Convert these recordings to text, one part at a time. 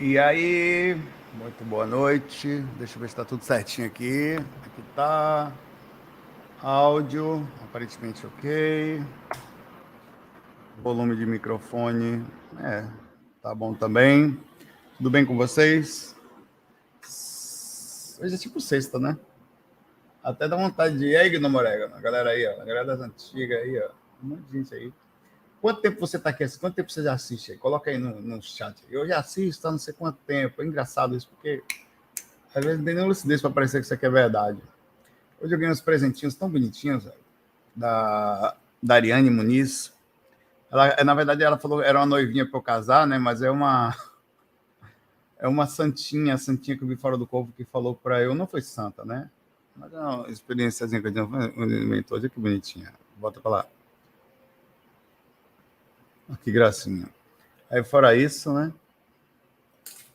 E aí, muito boa noite. Deixa eu ver se está tudo certinho aqui. Aqui tá. Áudio, aparentemente ok. Volume de microfone, é, tá bom também. Tudo bem com vocês? Hoje é tipo sexta, né? Até dá vontade de ir aí, no Morega, a galera aí, ó, a galera das antigas aí, ó. Um monte de gente aí. Quanto tempo você está aqui? Quanto tempo você já assiste? Coloca aí no, no chat. Eu já assisto há não sei quanto tempo. É engraçado isso, porque às vezes não tem nem lucidez para parecer que isso aqui é verdade. Hoje eu ganhei uns presentinhos tão bonitinhos, velho, da, da Ariane Muniz. Ela, na verdade, ela falou era uma noivinha para eu casar, né? Mas é uma é uma santinha, a santinha que eu vi fora do corpo que falou para eu, não foi santa, né? Mas é uma experiênciazinha que eu inventou. Olha que bonitinha. Bota para lá. Que gracinha. Aí fora isso, né?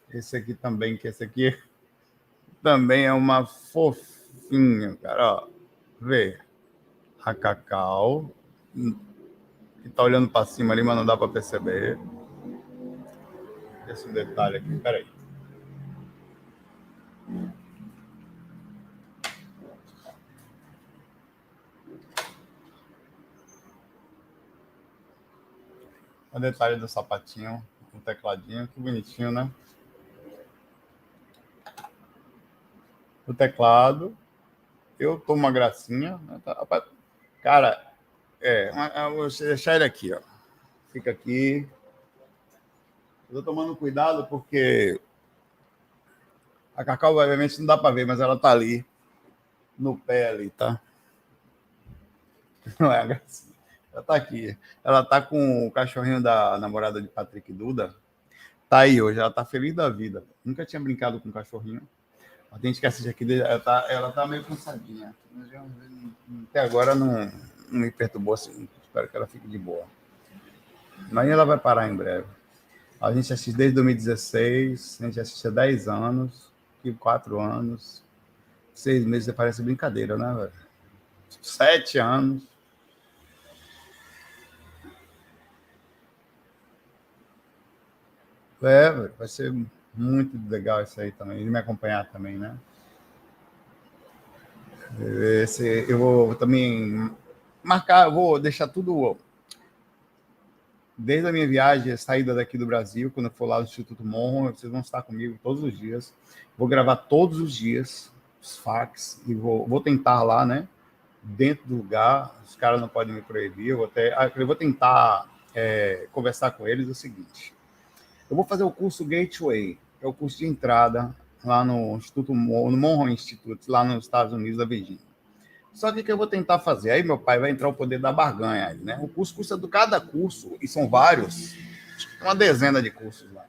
Esse aqui também, que esse aqui também é uma fofinha, cara. Ó, vê. A Cacau. Que tá olhando para cima ali, mas não dá para perceber. Esse detalhe aqui, peraí. O detalhe do sapatinho, o tecladinho, que bonitinho, né? O teclado. Eu tô uma gracinha. Né? Tá, cara, é, vou deixar ele aqui, ó. Fica aqui. Eu tô tomando cuidado porque a Cacau, obviamente, não dá para ver, mas ela tá ali, no pé ali, tá? Não é a gracinha. Ela tá aqui. Ela tá com o cachorrinho da namorada de Patrick Duda. Tá aí hoje, ela tá feliz da vida. Nunca tinha brincado com cachorrinho. A gente que assiste aqui, ela tá, ela tá meio cansadinha. Até agora não, não me perturbou assim. Espero que ela fique de boa. Mas ela vai parar em breve. A gente assiste desde 2016, a gente assiste há 10 anos, 4 anos, 6 meses parece brincadeira, né, velho? 7 anos. É, vai ser muito legal isso aí também, ele me acompanhar também, né? Esse, eu vou também marcar, eu vou deixar tudo desde a minha viagem, a saída daqui do Brasil, quando eu for lá no Instituto Monro, vocês vão estar comigo todos os dias. Vou gravar todos os dias os fax e vou, vou tentar lá, né? Dentro do lugar, os caras não podem me proibir. Eu vou, até, ah, eu vou tentar é, conversar com eles o seguinte: eu vou fazer o curso Gateway, que é o curso de entrada lá no Instituto no Monroe Institute, lá nos Estados Unidos da Virgínia. Só que o que eu vou tentar fazer? Aí meu pai vai entrar o poder da barganha aí, né? O curso custa do cada curso, e são vários, uma dezena de cursos lá.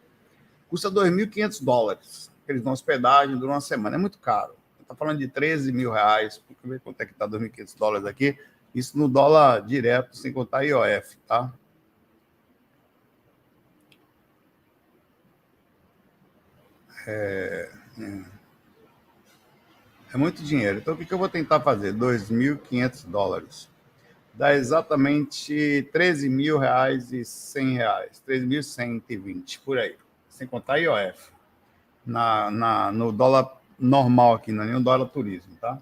Custa 2.500 dólares. Eles dão hospedagem durante uma semana. É muito caro. Está falando de 13 mil reais. Eu ver quanto é que está 2.500 dólares aqui. Isso no dólar direto, sem contar IOF, tá? É, é muito dinheiro. Então, o que, eu vou tentar fazer? 2.500 dólares. Dá exatamente 13 mil reais e 100 reais. 13.120, por aí. Sem contar IOF. Na, na, no dólar normal aqui, não é nem dólar turismo, tá?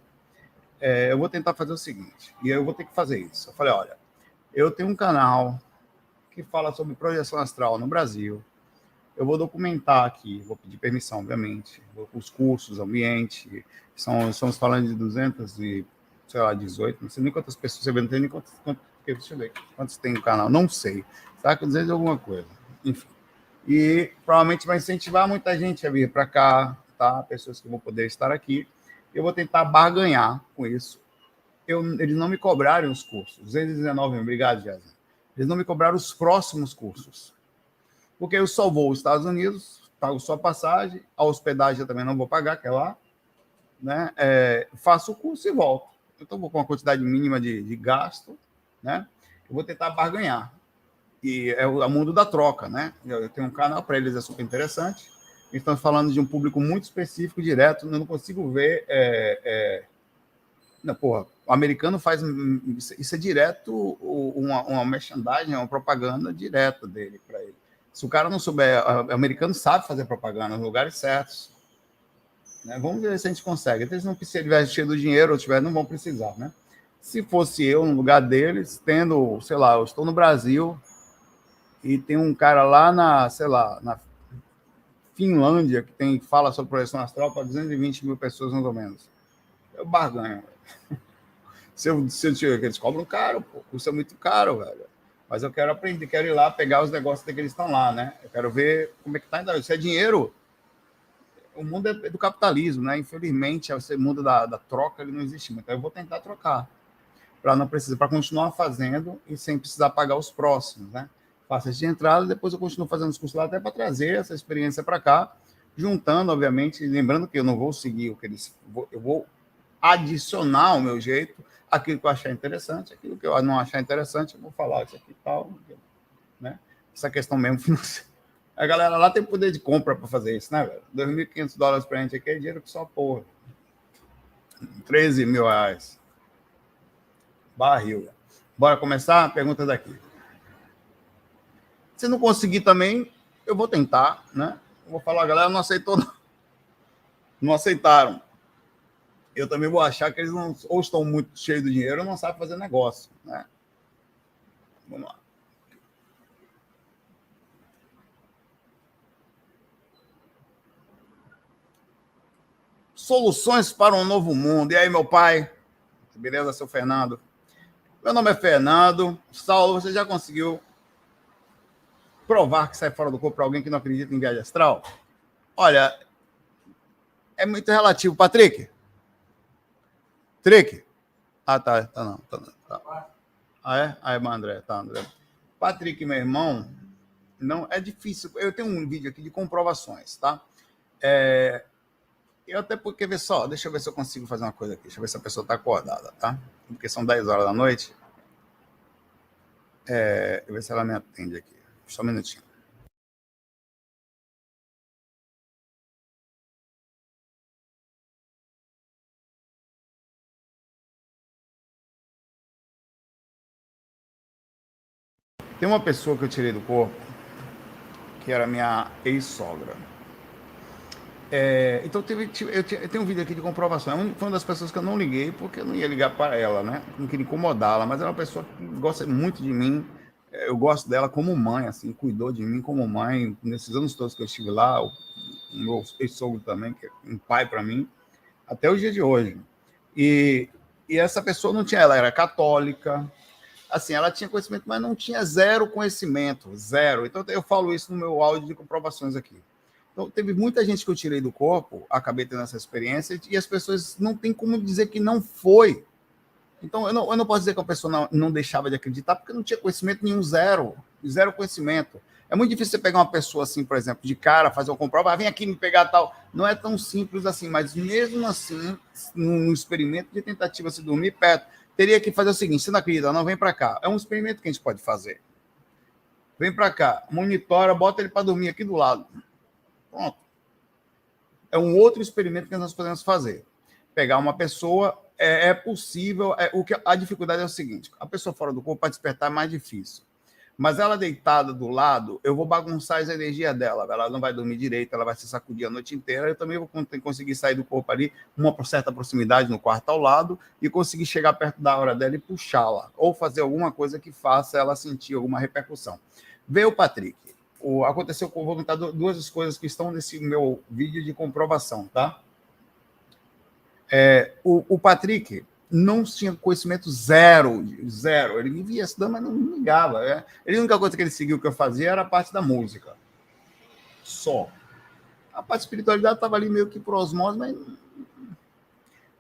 É, eu vou tentar fazer o seguinte. E eu vou ter que fazer isso. Eu falei, olha, eu tenho um canal que fala sobre projeção astral no Brasil. Eu vou documentar aqui, vou pedir permissão, obviamente, os cursos, ambiente, são, estamos falando de 200 e, sei lá, 18, não sei nem quantas pessoas, você não tem nem quantas, quantas, deixa eu ver, quantos tem no canal, não sei, tá? Com 200 alguma coisa, enfim. E provavelmente vai incentivar muita gente a vir para cá, tá? Pessoas que vão poder estar aqui. Eu vou tentar barganhar com isso. Eu, eles não me cobraram os cursos. 219, obrigado, Jéssica. Eles não me cobraram os próximos cursos. Porque eu só vou aos Estados Unidos, pago só passagem, a hospedagem eu também não vou pagar, que é lá, né? É, faço o curso e volto. Então, vou com uma quantidade mínima de, de gasto, né? Eu vou tentar barganhar. E é o, é mundo da troca, né? Eu, eu tenho um canal para eles, é super interessante. Estamos falando de um público muito específico, direto. Eu não consigo ver. É, é... Não, porra, o americano faz. Isso é direto, uma, uma merchandising, uma propaganda direta dele para ele. Se o cara não souber, o americano sabe fazer propaganda nos lugares certos. Né? Vamos ver se a gente consegue. Eles não precisam, cheio do dinheiro ou tiver, não vão precisar, né? Se fosse eu no lugar deles, tendo, sei lá, eu estou no Brasil e tem um cara lá na, sei lá, na Finlândia que tem fala sobre projeção astral para 220 mil pessoas mais ou menos. Eu barganho. Se eu, se eu, eles cobram caro, pô, custa muito caro, velho. Mas eu quero aprender, quero ir lá pegar os negócios que eles estão lá, né? Eu quero ver como é que tá ainda. Se é dinheiro, o mundo é do capitalismo, né? Infelizmente, esse mundo da, da troca ele não existe. Então, eu vou tentar trocar para não precisar, para continuar fazendo e sem precisar pagar os próximos, né? Faço de entrada, depois eu continuo fazendo os cursos lá até para trazer essa experiência para cá, juntando, obviamente, lembrando que eu não vou seguir o que eles, eu vou adicionar o meu jeito aquilo que eu achar interessante, aquilo que eu não achar interessante, eu vou falar isso aqui e tal, né? Essa questão mesmo financeira. A galera lá tem poder de compra para fazer isso, né, velho? 2.500 dólares para a gente aqui é dinheiro que só porra. 13 mil reais. Barril. Bora começar? Pergunta daqui. Se não conseguir também, eu vou tentar, né? Eu vou falar, a galera não aceitou, não. Não aceitaram eu também vou achar que eles não, ou estão muito cheios de dinheiro ou não sabem fazer negócio. Né? Vamos lá. Soluções para um novo mundo. E aí, meu pai? Beleza, seu Fernando? Meu nome é Fernando. Saulo, você já conseguiu provar que sai fora do corpo para alguém que não acredita em viagem astral? Olha, é muito relativo. Patrick, Trick? Ah, tá, tá não. Tá, tá. Ah, é? Ah, é, André, tá, André. Patrick, meu irmão, não é difícil. Eu tenho um vídeo aqui de comprovações, tá? É, eu até porque, ver só, deixa eu ver se eu consigo fazer uma coisa aqui. Deixa eu ver se a pessoa tá acordada, tá? Porque são 10 horas da noite. É, eu ver se ela me atende aqui. Só um minutinho. Tem uma pessoa que eu tirei do corpo, que era minha ex-sogra. É, então teve, eu, tenho um vídeo aqui de comprovação. É foi uma das pessoas que eu não liguei porque eu não ia ligar para ela, né? Não queria incomodá-la, mas é uma pessoa que gosta muito de mim. É, eu gosto dela como mãe, assim, cuidou de mim como mãe nesses anos todos que eu estive lá. O meu ex-sogro também, que é um pai para mim, até o dia de hoje. E, e essa pessoa não tinha, ela era católica, assim, ela tinha conhecimento, mas não tinha zero conhecimento, zero. Então eu falo isso no meu áudio de comprovações aqui. Então teve muita gente que eu tirei do corpo, acabei tendo essa experiência, e as pessoas não têm como dizer que não foi. Então eu não, eu não posso dizer que a pessoa não, não deixava de acreditar, porque não tinha conhecimento nenhum, zero, zero conhecimento. É muito difícil você pegar uma pessoa assim, por exemplo, de cara, fazer uma comprova, ah, vem aqui me pegar tal. Não é tão simples assim, mas mesmo assim, no experimento de tentativa de dormir perto, teria que fazer o seguinte: não acredita, não vem para cá. É um experimento que a gente pode fazer. Vem para cá, monitora, bota ele para dormir aqui do lado. Pronto. É um outro experimento que nós podemos fazer. Pegar uma pessoa, é, é possível. É, o que a dificuldade é o seguinte: a pessoa fora do corpo para despertar é mais difícil. Mas ela deitada do lado, eu vou bagunçar a energia dela. Ela não vai dormir direito, ela vai se sacudir a noite inteira. Eu também vou conseguir sair do corpo ali, uma certa proximidade no quarto ao lado, e conseguir chegar perto da hora dela e puxá-la. Ou fazer alguma coisa que faça ela sentir alguma repercussão. Veio o Patrick. O, aconteceu, vou contar duas coisas que estão nesse meu vídeo de comprovação, tá? É, o, o Patrick não tinha conhecimento zero, zero. Ele me via estudando, mas não ligava. É. Ele, a única coisa que ele seguiu que eu fazia era a parte da música. Só. A parte de espiritualidade estava ali meio que por osmose, mas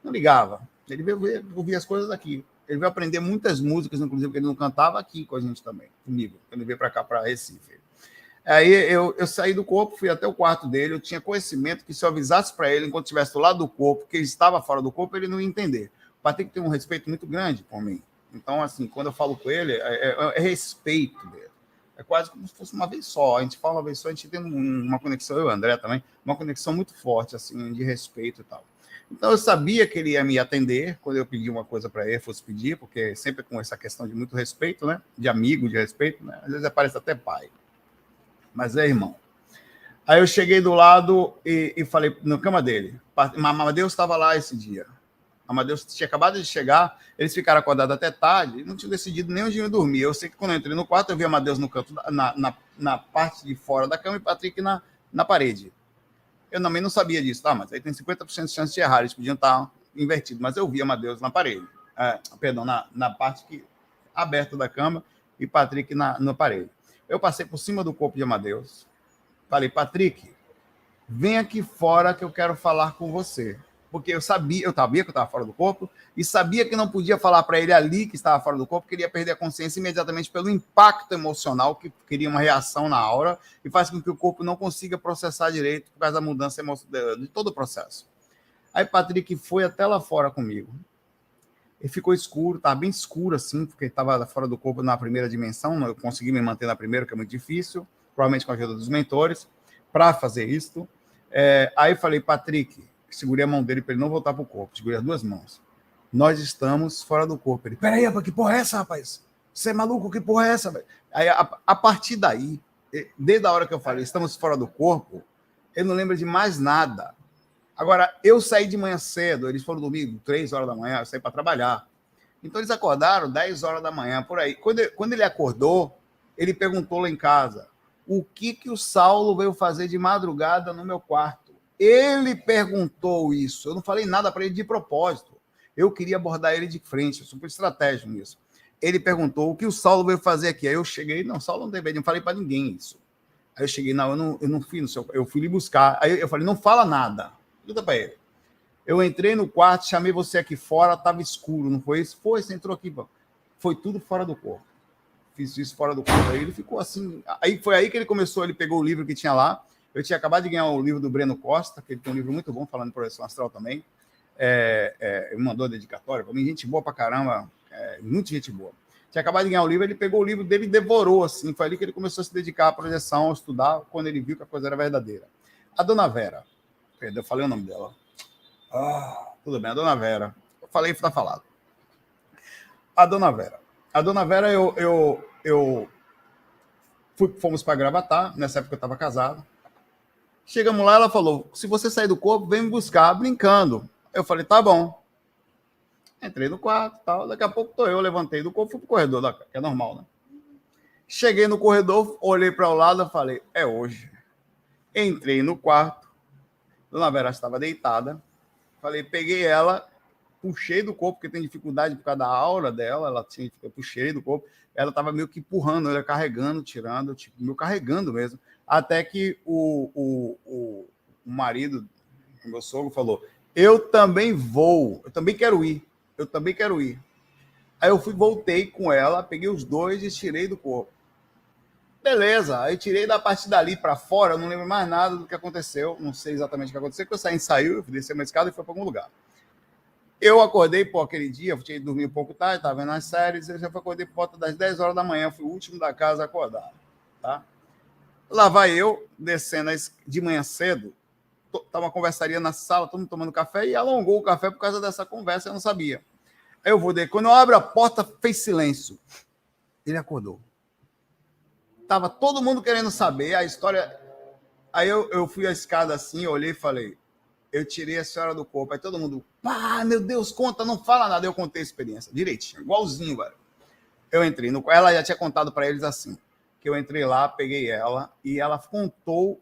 não ligava. Ele veio ouvir as coisas aqui. Ele veio aprender muitas músicas, inclusive, que ele não cantava aqui com a gente também, comigo, quando ele veio para cá, para Recife. Aí eu, eu saí do corpo, fui até o quarto dele. Eu tinha conhecimento que se eu avisasse para ele, enquanto estivesse do lado do corpo, que ele estava fora do corpo, ele não ia entender. Patrick tem um respeito muito grande por mim. Então, assim, quando eu falo com ele, é, é, é respeito dele. É quase como se fosse uma vez só. A gente fala uma vez só, a gente tem uma conexão, eu e o André também, uma conexão muito forte, assim, de respeito e tal. Então, eu sabia que ele ia me atender quando eu pedi uma coisa para ele, fosse pedir, porque sempre com essa questão de muito respeito, né? De amigo, de respeito, né? Às vezes aparece até pai. Mas é irmão. Aí eu cheguei do lado e, e falei na cama dele. Amadeus estava lá esse dia. Amadeus tinha acabado de chegar, eles ficaram acordados até tarde não tinham decidido nem onde iam dormir. Eu sei que quando eu entrei no quarto, eu vi Amadeus no canto, na, na, na parte de fora da cama e Patrick na, na parede. Eu também não sabia disso, tá? Mas aí tem 50% de chance de errar, eles podiam estar invertidos. Mas eu vi Amadeus na parede, é, perdão, na, na parte que, aberta da cama e Patrick na, na parede. Eu passei por cima do corpo de Amadeus, falei, Patrick, vem aqui fora que eu quero falar com você porque eu sabia, eu sabia que eu estava fora do corpo e sabia que não podia falar para ele ali que estava fora do corpo, que ele ia perder a consciência imediatamente pelo impacto emocional que cria uma reação na aura e faz com que o corpo não consiga processar direito por causa da mudança de todo o processo. Aí Patrick foi até lá fora comigo. E ficou escuro, estava bem escuro assim, porque estava fora do corpo na primeira dimensão, eu consegui me manter na primeira, que é muito difícil, provavelmente com a ajuda dos mentores, para fazer isto. É, aí falei, Patrick, segurei a mão dele para ele não voltar para o corpo, segurei as duas mãos. Nós estamos fora do corpo. Ele, peraí, que porra é essa, rapaz? Você é maluco? Que porra é essa? Aí, a, a, partir daí, desde a hora que eu falei, estamos fora do corpo, ele não lembra de mais nada. Agora, eu saí de manhã cedo, eles foram domingo, três horas da manhã, eu saí para trabalhar. Então, eles acordaram 10 horas da manhã, por aí. Quando ele, quando ele acordou, ele perguntou lá em casa, o que, que o Saulo veio fazer de madrugada no meu quarto? Ele perguntou isso. Eu não falei nada para ele de propósito. Eu queria abordar ele de frente. Eu sou estratégico nisso. Ele perguntou o que o Saulo veio fazer aqui. Aí eu cheguei, não, Saulo não teve, não falei para ninguém isso. Aí eu cheguei, não, eu não, eu não fui no seu, eu fui lhe buscar. Aí eu falei, não fala nada. Pergunta para ele. Eu entrei no quarto, chamei você aqui fora, estava escuro, não foi isso? Foi, você entrou aqui. Foi tudo fora do corpo. Fiz isso fora do corpo. Aí ele ficou assim. Aí foi aí que ele começou, ele pegou o livro que tinha lá, eu tinha acabado de ganhar o livro do Breno Costa, que ele tem um livro muito bom falando de projeção astral também. É, é, ele mandou dedicatória para mim, gente boa pra caramba, é, muito gente boa. Tinha acabado de ganhar o livro, ele pegou o livro dele e devorou, assim. Foi ali que ele começou a se dedicar à projeção, a estudar, quando ele viu que a coisa era verdadeira. A dona Vera, perdão, eu falei o nome dela. Ah, tudo bem, a dona Vera. Eu falei, está falado. A dona Vera. A dona Vera, eu, eu, eu fui, fomos para Gravatar, nessa época eu estava casado. Chegamos lá, ela falou: se você sair do corpo, vem me buscar, brincando. Eu falei: tá bom. Entrei no quarto tal. Daqui a pouco tô eu, levantei do corpo, fui pro corredor, que é normal, né? Cheguei no corredor, olhei para o lado falei: é hoje. Entrei no quarto, Dona Vera estava deitada. Falei, peguei ela, puxei do corpo, porque tem dificuldade por causa da aura dela, ela tinha, eu puxei do corpo, ela estava meio que empurrando, ela carregando, tirando, tipo, meio carregando mesmo. Até que o, o, o, o marido, o meu sogro, falou: Eu também vou, eu também quero ir, eu também quero ir. Aí eu fui, voltei com ela, peguei os dois e tirei do corpo. Beleza, aí tirei da parte dali para fora, eu não lembro mais nada do que aconteceu, não sei exatamente o que aconteceu, porque eu saí, saiu, eu desci uma escada e foi para algum lugar. Eu acordei por aquele dia, eu tinha dormido um pouco tarde, estava vendo as séries, eu já acordei por volta das 10 horas da manhã, fui o último da casa a acordar, tá? Lá vai eu, descendo de manhã cedo, tá uma conversaria na sala, todo mundo tomando café, e alongou o café por causa dessa conversa, eu não sabia. Aí eu vou de quando eu abro a porta, fez silêncio. Ele acordou. Tava todo mundo querendo saber a história. Aí eu, eu fui a escada assim, olhei e falei, eu tirei a senhora do corpo. Aí todo mundo, ah, meu Deus, conta, não fala nada. Eu contei a experiência, direitinho, igualzinho, velho. Eu entrei no. Ela já tinha contado para eles assim que eu entrei lá, peguei ela e ela contou,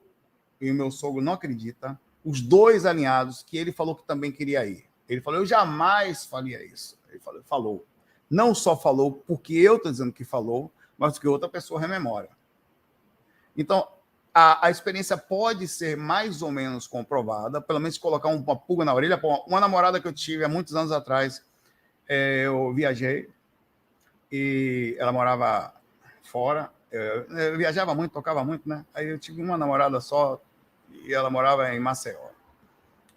e o meu sogro não acredita, os dois alinhados que ele falou que também queria ir. Ele falou: Eu jamais faria isso. Ele falou. falou. Não só falou porque eu estou dizendo que falou, mas porque outra pessoa rememora. Então, a, a, experiência pode ser mais ou menos comprovada, pelo menos colocar uma pulga na orelha. Uma namorada que eu tive há muitos anos atrás, é, eu viajei e ela morava fora. Eu, viajava muito, tocava muito, né? Aí eu tive uma namorada só e ela morava em Maceió.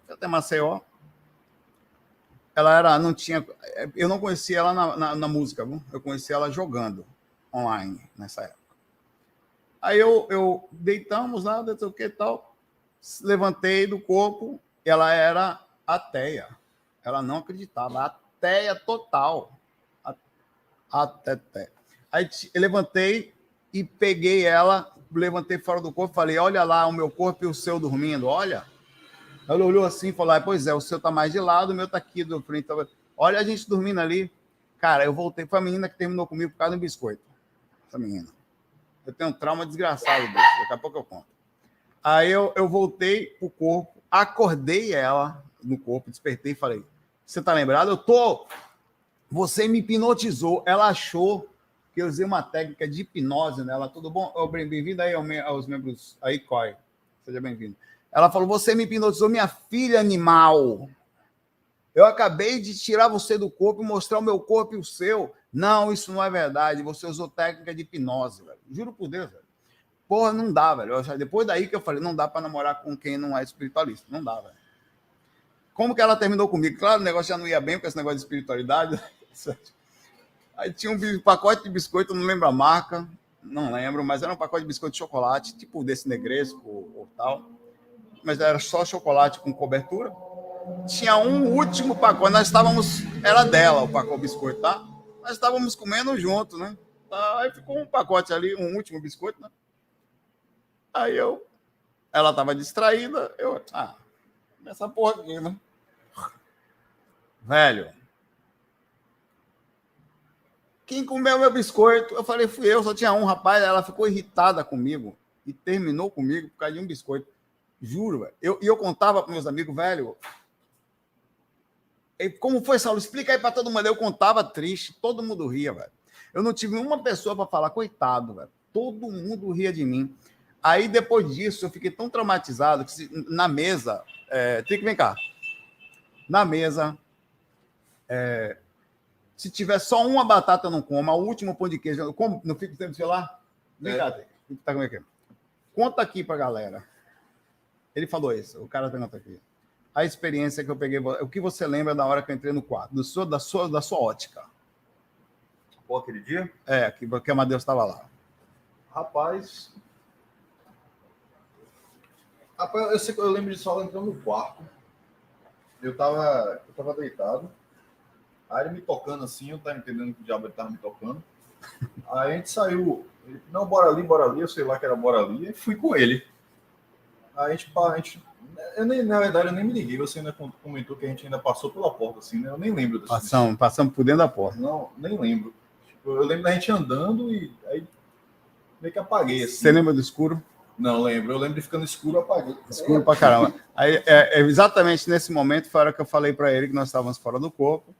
Até Maceió, ela era, não tinha, eu não conhecia ela na, na, na música, viu? eu conhecia ela jogando online nessa época. Aí eu, eu deitamos lá, não sei o que tal, levantei do corpo, ela era ateia, ela não acreditava, ateia total, até, até. Aí levantei e peguei ela, levantei fora do corpo, falei, olha lá o meu corpo e o seu dormindo, olha. Ela olhou assim e falou: ah, Pois é, o seu tá mais de lado, o meu tá aqui do frente. Olha a gente dormindo ali. Cara, eu voltei. Foi a menina que terminou comigo por causa do biscoito. Essa menina. Eu tenho um trauma desgraçado desse. Daqui a pouco eu conto. Aí eu, eu voltei pro corpo, acordei ela no corpo, despertei e falei: Você tá lembrado? Eu tô. Você me hipnotizou. Ela achou que eu usei uma técnica de hipnose nela. Tudo bom? Bem-vindo aí aos membros aí, COI. Seja bem-vindo. Ela falou: Você me hipnotizou, minha filha animal. Eu acabei de tirar você do corpo e mostrar o meu corpo e o seu. Não, isso não é verdade. Você usou técnica de hipnose, velho. Juro por Deus, velho. Porra, não dá, velho. Depois daí que eu falei, não dá para namorar com quem não é espiritualista. Não dá, velho. Como que ela terminou comigo? Claro, o negócio já não ia bem com esse negócio de espiritualidade. Aí tinha um pacote de biscoito, não lembro a marca, não lembro, mas era um pacote de biscoito de chocolate, tipo desse negresco ou tal mas era só chocolate com cobertura. Tinha um último pacote, nós estávamos, era dela o pacote biscoito, tá? Nós estávamos comendo junto, né? Aí ficou um pacote ali, um último biscoito, né? Aí eu, ela estava distraída, eu, ah, essa porra aqui, né? Velho, quem comeu meu biscoito? Eu falei, fui eu, só tinha um rapaz, ela ficou irritada comigo e terminou comigo por causa de um biscoito. Juro, velho. Eu, e eu contava para meus amigos, velho. E como foi, Saulo? Explica aí para todo mundo. Eu contava triste, todo mundo ria, velho. Eu não tive uma pessoa para falar, coitado, velho. Todo mundo ria de mim. Aí, depois disso, eu fiquei tão traumatizado que se, na mesa. É, tem que vem cá. Na mesa. É, se tiver só uma batata, não coma. O último pão de queijo, eu como, não fico tendo celular? Vem é. cá, tá como é que é? Conta aqui pra galera. Ele falou isso, o cara pergunta aqui. A experiência que eu peguei, o que você lembra da hora que eu entrei no quarto, do seu, da, sua, da sua ótica? Pô, aquele dia? É, que, que a Madeus estava lá. Rapaz. Rapaz, eu, eu lembro de só entrando no quarto. Eu tava, eu tava deitado. Aí ele me tocando assim, eu tava entendendo que o diabo ele tava me tocando. Aí a gente saiu. Ele, não, bora ali, bora ali, eu sei lá que era bora ali, e fui com ele a gente, a gente eu nem, na verdade, eu nem me liguei. Você ainda comentou que a gente ainda passou pela porta, assim, né? Eu nem lembro disso. Passamos, passamos por dentro da porta. Não, nem lembro. Tipo, eu lembro da gente andando e aí meio que apaguei. Assim. Você lembra do escuro? Não lembro. Eu lembro de ficando escuro, apaguei. Escuro pra caramba. Aí, é, é, exatamente nesse momento foi a hora que eu falei para ele que nós estávamos fora do corpo.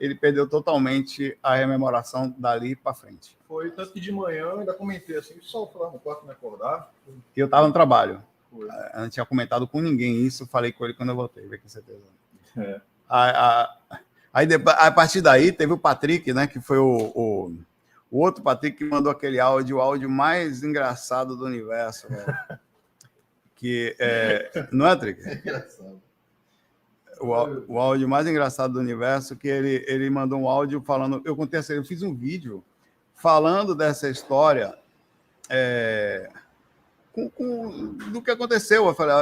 Ele perdeu totalmente a rememoração dali para frente. Foi tanto que de manhã eu ainda comentei assim, só falar no quarto me acordar. Eu estava no trabalho. Eu não tinha comentado com ninguém isso, falei com ele quando eu voltei, com certeza. É. A, a, aí, a partir daí, teve o Patrick, né? Que foi o, o, o, outro Patrick que mandou aquele áudio, o áudio mais engraçado do universo, Que é, não é, Trick? É engraçado. O, áudio mais engraçado do universo, que ele, ele mandou um áudio falando. Eu contei eu fiz um vídeo falando dessa história. É, com, com, do que aconteceu. Eu falei,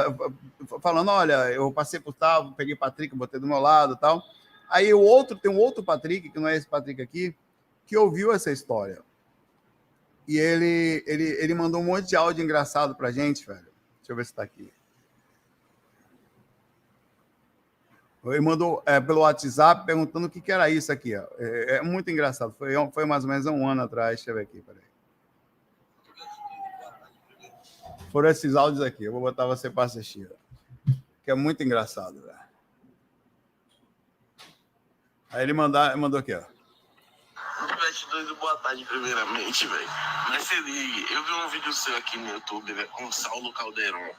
falando, olha, eu passei por tal, peguei Patrick, botei do meu lado tal. Aí o outro, tem um outro Patrick, que não é esse Patrick aqui, que ouviu essa história. E ele, ele, ele mandou um monte de áudio engraçado pra gente, velho. Deixa eu ver se tá aqui. Ele mandou é, pelo WhatsApp perguntando o que, que era isso aqui. Ó. É, é, muito engraçado. Foi, foi mais ou menos um ano atrás. Deixa eu ver aqui, peraí. Foram esses áudios aqui. Eu vou botar você para assistir. Que é muito engraçado. Aí ele mandar, mandou aqui, ó. Boa tarde, primeiramente, velho. Mas se ligue, eu vi um vídeo seu aqui no YouTube, velho, com Saulo Caldeirão.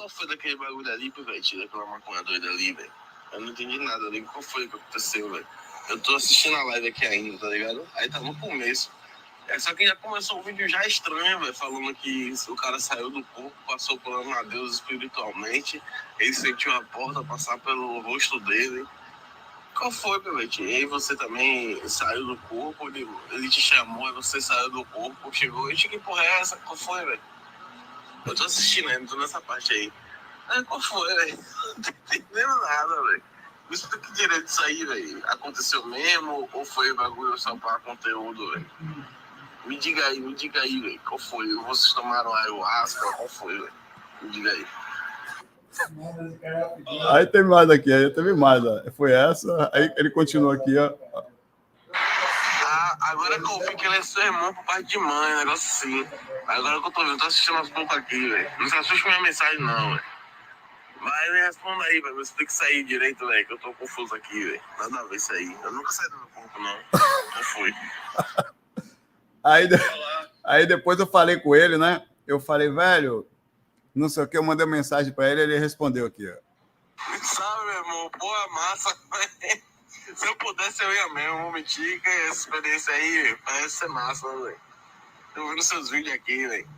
Qual foi daquele bagulho ali, velho? Daquela maconha doida ali, velho. Eu não entendi nada ali. Qual foi que aconteceu, velho? Eu tô assistindo a live aqui ainda, tá ligado? Aí tá no começo. É só que já começou o vídeo já estranho, velho, falando que o cara saiu do corpo, passou por uma Deus espiritualmente, ele sentiu a porta passar pelo rosto dele. Qual foi, Pivete? E aí você também saiu do corpo, ele, ele te chamou, você saiu do corpo, chegou, e que porra é essa? Qual foi, velho? Eu tô assistindo ainda, tô nessa parte aí. É, qual foi, velho? Não tô entendendo nada, velho. Me explica direito isso aí, velho. Aconteceu mesmo ou foi bagulho só pra conteúdo, velho? Me diga aí, me diga aí, velho. Qual foi? Vocês tomaram ayahuasca? Qual foi, velho? Me diga aí. Aí teve mais aqui, aí teve mais. Ó. Foi essa, aí ele continua aqui, ó. Agora que eu vi que ele é seu irmão por parte de mãe, negócio assim. Agora que eu tô vendo, tô assistindo as poucas aqui, velho. Não se assuste com minha mensagem, não, velho. Mas me responda aí, velho. Você tem que sair direito, velho, que eu tô confuso aqui, velho. Nada a ver isso aí. Eu nunca saí do meu corpo, não. Não fui. Aí, aí depois eu falei com ele, né? Eu falei, velho, não sei o que, eu mandei uma mensagem para ele, ele respondeu aqui, ó. Sabe, meu irmão, boa massa, Se eu pudesse, eu ia mesmo, vou mentir, que essa experiência aí parece ser massa, velho. Eu vendo seus vídeos aqui, velho.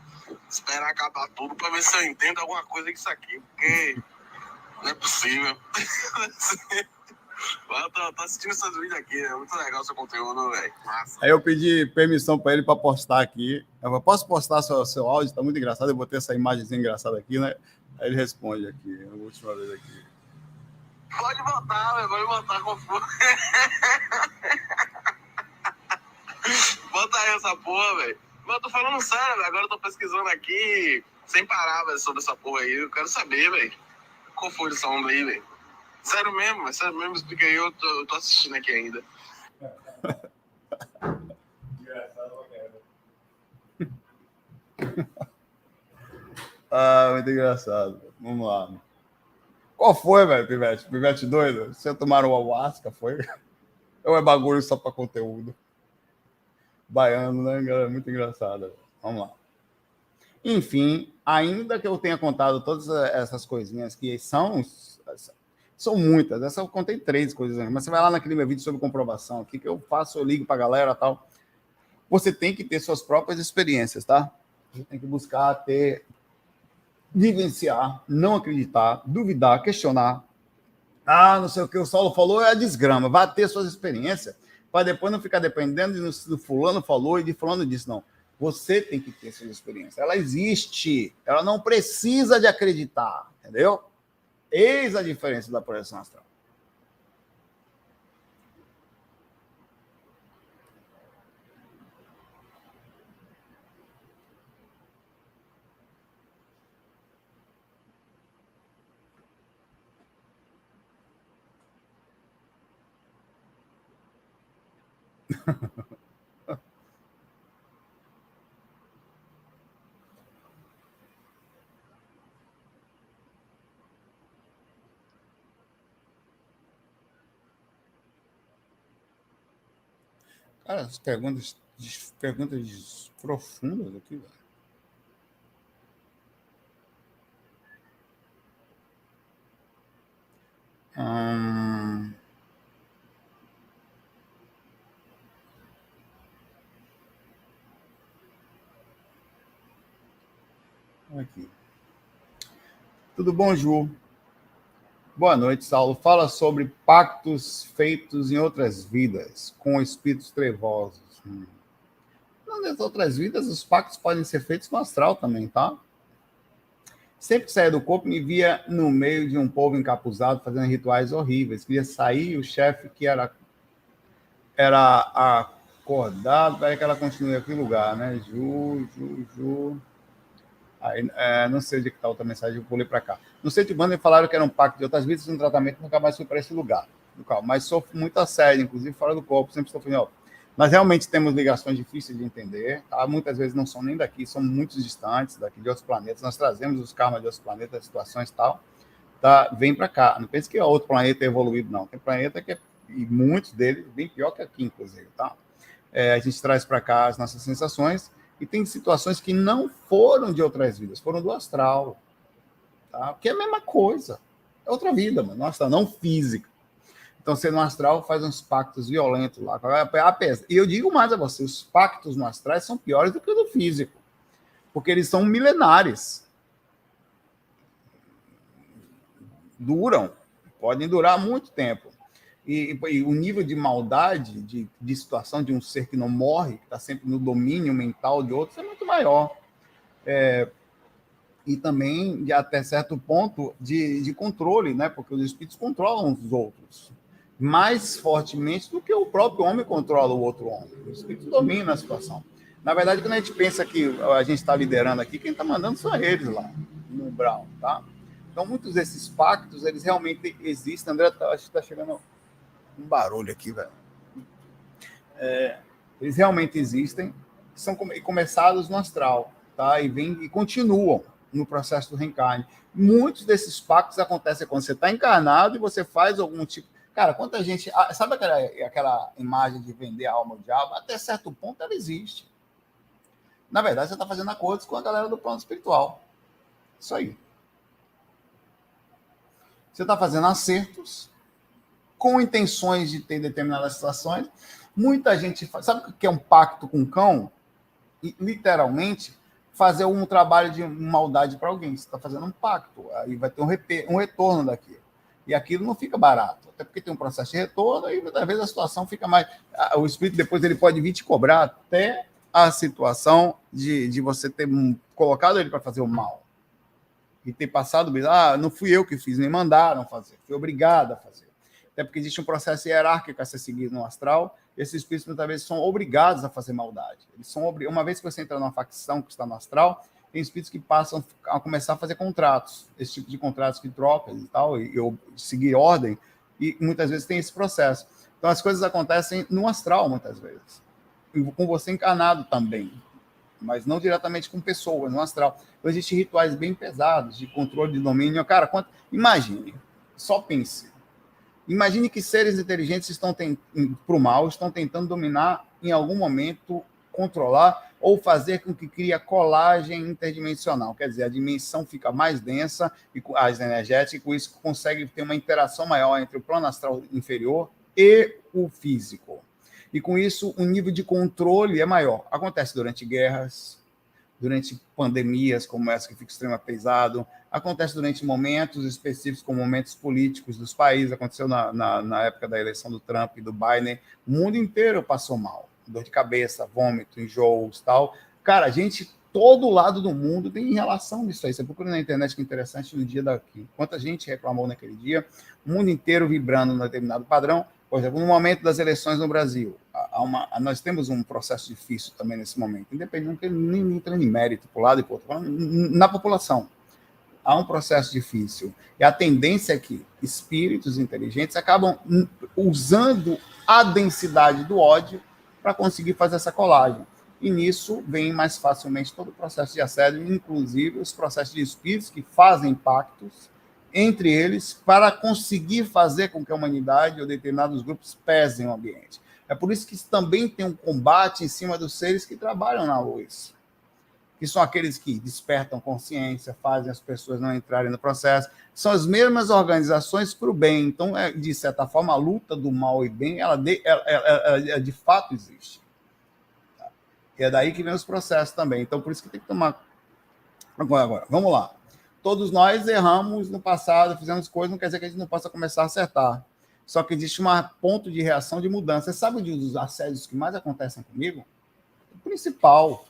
Esperar acabar tudo pra ver se eu entendo alguma coisa com isso aqui, porque não é possível. Eu tô, tô, assistindo seus vídeos aqui, é muito legal seu conteúdo, velho. Aí eu pedi permissão para ele para postar aqui. Eu falei, posso postar seu, seu áudio? Tá muito engraçado. Eu botei essa imagem engraçada aqui, né? Aí ele responde aqui, a última vez aqui. Pode botar, velho, pode botar com Bota aí essa porra, velho. Mas eu tô falando sério, velho. Agora eu tô pesquisando aqui, sem parar, sobre essa porra aí. Eu quero saber, velho. Qual foi essa onda aí, velho? Sério mesmo, é sério mesmo, explica aí, eu tô, eu tô assistindo aqui ainda. ah, muito engraçado. Vamos lá. Qual foi, velho, Pivete? Pivete doido? Você tomaram ayahuasca, foi? Ou é bagulho só para conteúdo? Baiano, né, galera? Muito engraçado. Vamos lá. Enfim, ainda que eu tenha contado todas essas coisinhas que são são muitas. Essa eu contei três coisas, mas você vai lá naquele meu vídeo sobre comprovação aqui, que eu faço, eu ligo para galera tal. Você tem que ter suas próprias experiências, tá? Você tem que buscar ter, vivenciar, não acreditar, duvidar, questionar. Ah, não sei o que o Saulo falou, é a desgrama. Vá ter suas experiências, para depois não ficar dependendo de do fulano falou e de fulano disse. Não. Você tem que ter suas experiências. Ela existe. Ela não precisa de acreditar, entendeu? Eis a diferença da projeção astral. Cara, as perguntas, perguntas profundas aqui, velho. Hum... Aqui. Tudo bom, Ju? Boa noite, Saulo. Fala sobre pactos feitos em outras vidas, com espíritos trevosos. Hum. Nas outras vidas, os pactos podem ser feitos no astral também, tá? Sempre que saía do corpo, me via no meio de um povo encapuzado fazendo rituais horríveis. Queria sair, o chefe que era, era acordado. Peraí que ela continue aqui no lugar, né? Ju, Ju, Ju. Aí, é, não sei onde está outra mensagem, eu pulei para cá. No centro banda falaram que era um pacto de outras vidas, um tratamento nunca mais fui para esse lugar. Mas sofro muito sério, inclusive fora do corpo, sempre estou falando, ó, Nós realmente temos ligações difíceis de entender, tá? muitas vezes não são nem daqui, são muito distantes daqui de outros planetas. Nós trazemos os karmas de outros planetas, situações e tal, tá? Vem para cá. Não pense que é outro planeta evoluído, não. Tem planeta que é, e muitos deles bem pior que aqui, inclusive, tá? É, a gente traz para cá as nossas sensações e tem situações que não foram de outras vidas, foram do astral, tá? Que é a mesma coisa, é outra vida, mano, astral, não física. Então, você no astral faz uns pactos violentos lá. E eu digo mais a você: os pactos no astral são piores do que o do físico, porque eles são milenares. Duram, podem durar muito tempo. E, e, o nível de maldade, de, de situação de um ser que não morre, que está sempre no domínio mental de outros, é muito maior. É, e também, de até certo ponto, de, de controle, né? porque os espíritos controlam os outros mais fortemente do que o próprio homem controla o outro homem. O espírito domina a situação. Na verdade, quando a gente pensa que a gente está liderando aqui, quem está mandando são eles lá, no Brown, tá? Então, muitos desses pactos, eles realmente existem. André, tá, acho que está chegando um barulho aqui, velho. É, eles realmente existem, são começados no astral, tá? E vêm e continuam no processo do reencarne. Muitos desses pactos acontecem quando você está encarnado e você faz algum tipo. Cara, quanta gente. Ah, sabe aquela, aquela imagem de vender a alma ao diabo? Até certo ponto ela existe. Na verdade, você está fazendo acordos com a galera do plano espiritual. Isso aí. Você está fazendo acertos com intenções de ter determinadas situações. Muita gente faz. Sabe o que é um pacto com cão? E, literalmente, fazer um trabalho de maldade para alguém. Você está fazendo um pacto. Aí vai ter um, um retorno daquilo. E aquilo não fica barato. Até porque tem um processo de retorno e muitas vezes a situação fica mais. O espírito depois ele pode vir te cobrar até a situação de, de você ter colocado ele para fazer o mal. E ter passado, ah, não fui eu que fiz, me mandaram fazer, fui obrigado a fazer até porque existe um processo hierárquico a ser seguido no astral. Esses espíritos muitas vezes são obrigados a fazer maldade. Eles são uma vez que você entra numa facção que está no astral, tem espíritos que passam a começar a fazer contratos, esse tipo de contratos que trocam e tal, e, e seguir ordem, e muitas vezes tem esse processo. Então as coisas acontecem no astral muitas vezes, e com você encarnado também, mas não diretamente com pessoas, no astral. Então existem rituais bem pesados de controle de domínio. Cara, quanto... imagine, só pense, Imagine que seres inteligentes estão para o mal, estão tentando dominar em algum momento, controlar ou fazer com que crie a colagem interdimensional. Quer dizer, a dimensão fica mais densa e as energéticas, e com isso consegue ter uma interação maior entre o plano astral inferior e o físico. E com isso, o nível de controle é maior. Acontece durante guerras, durante pandemias como essa que fica extremamente pesado, acontece durante momentos específicos, como momentos políticos dos países, aconteceu na, na, na, época da eleição do Trump e do Biden, o mundo inteiro passou mal, dor de cabeça, vômito, enjoos, tal. Cara, a gente, todo lado do mundo tem relação disso aí, você procura na internet que é interessante no dia daqui, quanta gente reclamou naquele dia, o mundo inteiro vibrando num determinado padrão, por exemplo, no momento das eleições no Brasil, uma, nós temos um processo difícil também nesse momento, independente, não nem entra em mérito para o lado e para o outro, na população. Há um processo difícil. E a tendência é que espíritos inteligentes acabam usando a densidade do ódio para conseguir fazer essa colagem. E nisso vem mais facilmente todo o processo de assédio, inclusive os processos de espíritos que fazem pactos entre eles para conseguir fazer com que a humanidade ou determinados grupos pesem o ambiente. É por isso que também tem um combate em cima dos seres que trabalham na luz, que são aqueles que despertam consciência, fazem as pessoas não entrarem no processo. São as mesmas organizações para o bem. Então, é, de certa forma, a luta do mal e bem, ela de, ela, ela, ela, de fato existe. E é daí que vem os processos também. Então, por isso que tem que tomar. Agora, agora vamos lá. Todos nós erramos no passado, fizemos coisas, não quer dizer que a gente não possa começar a acertar. Só que existe um ponto de reação de mudança. Você sabe dos assédios que mais acontecem comigo? O principal,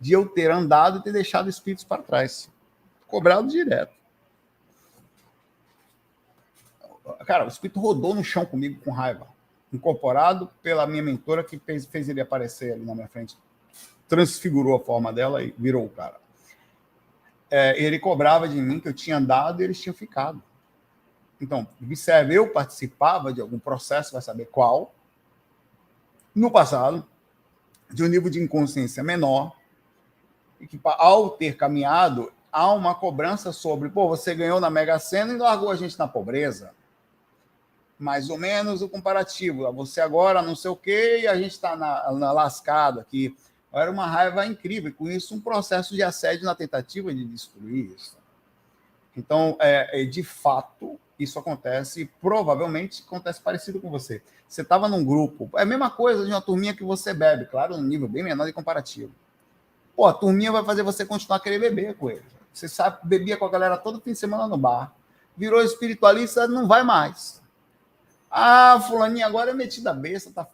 de eu ter andado e ter deixado espíritos para trás. Cobrado direto. Cara, o espírito rodou no chão comigo com raiva. Incorporado pela minha mentora que fez, fez ele aparecer ali na minha frente. Transfigurou a forma dela e virou o cara é, ele cobrava de mim que eu tinha andado e eles tinham ficado. Então, observe, eu participava de algum processo, vai saber qual, no passado, de um nível de inconsciência menor, e que ao ter caminhado, há uma cobrança sobre, pô, você ganhou na Mega Sena e largou a gente na pobreza. Mais ou menos o comparativo. Você agora não sei o quê e a gente está na, na aqui. Era uma raiva incrível. Com isso, um processo de assédio na tentativa de destruir isso. Então, é, é, de fato, isso acontece e provavelmente acontece parecido com você. Você estava num grupo, é a mesma coisa de uma turminha que você bebe, claro, num nível bem menor de comparativo. Pô, a turminha vai fazer você continuar querer beber com ele. Você sabe, bebia com a galera todo fim de semana no bar. Virou espiritualista, não vai mais. Ah, fulaninha agora é metida besta, tá,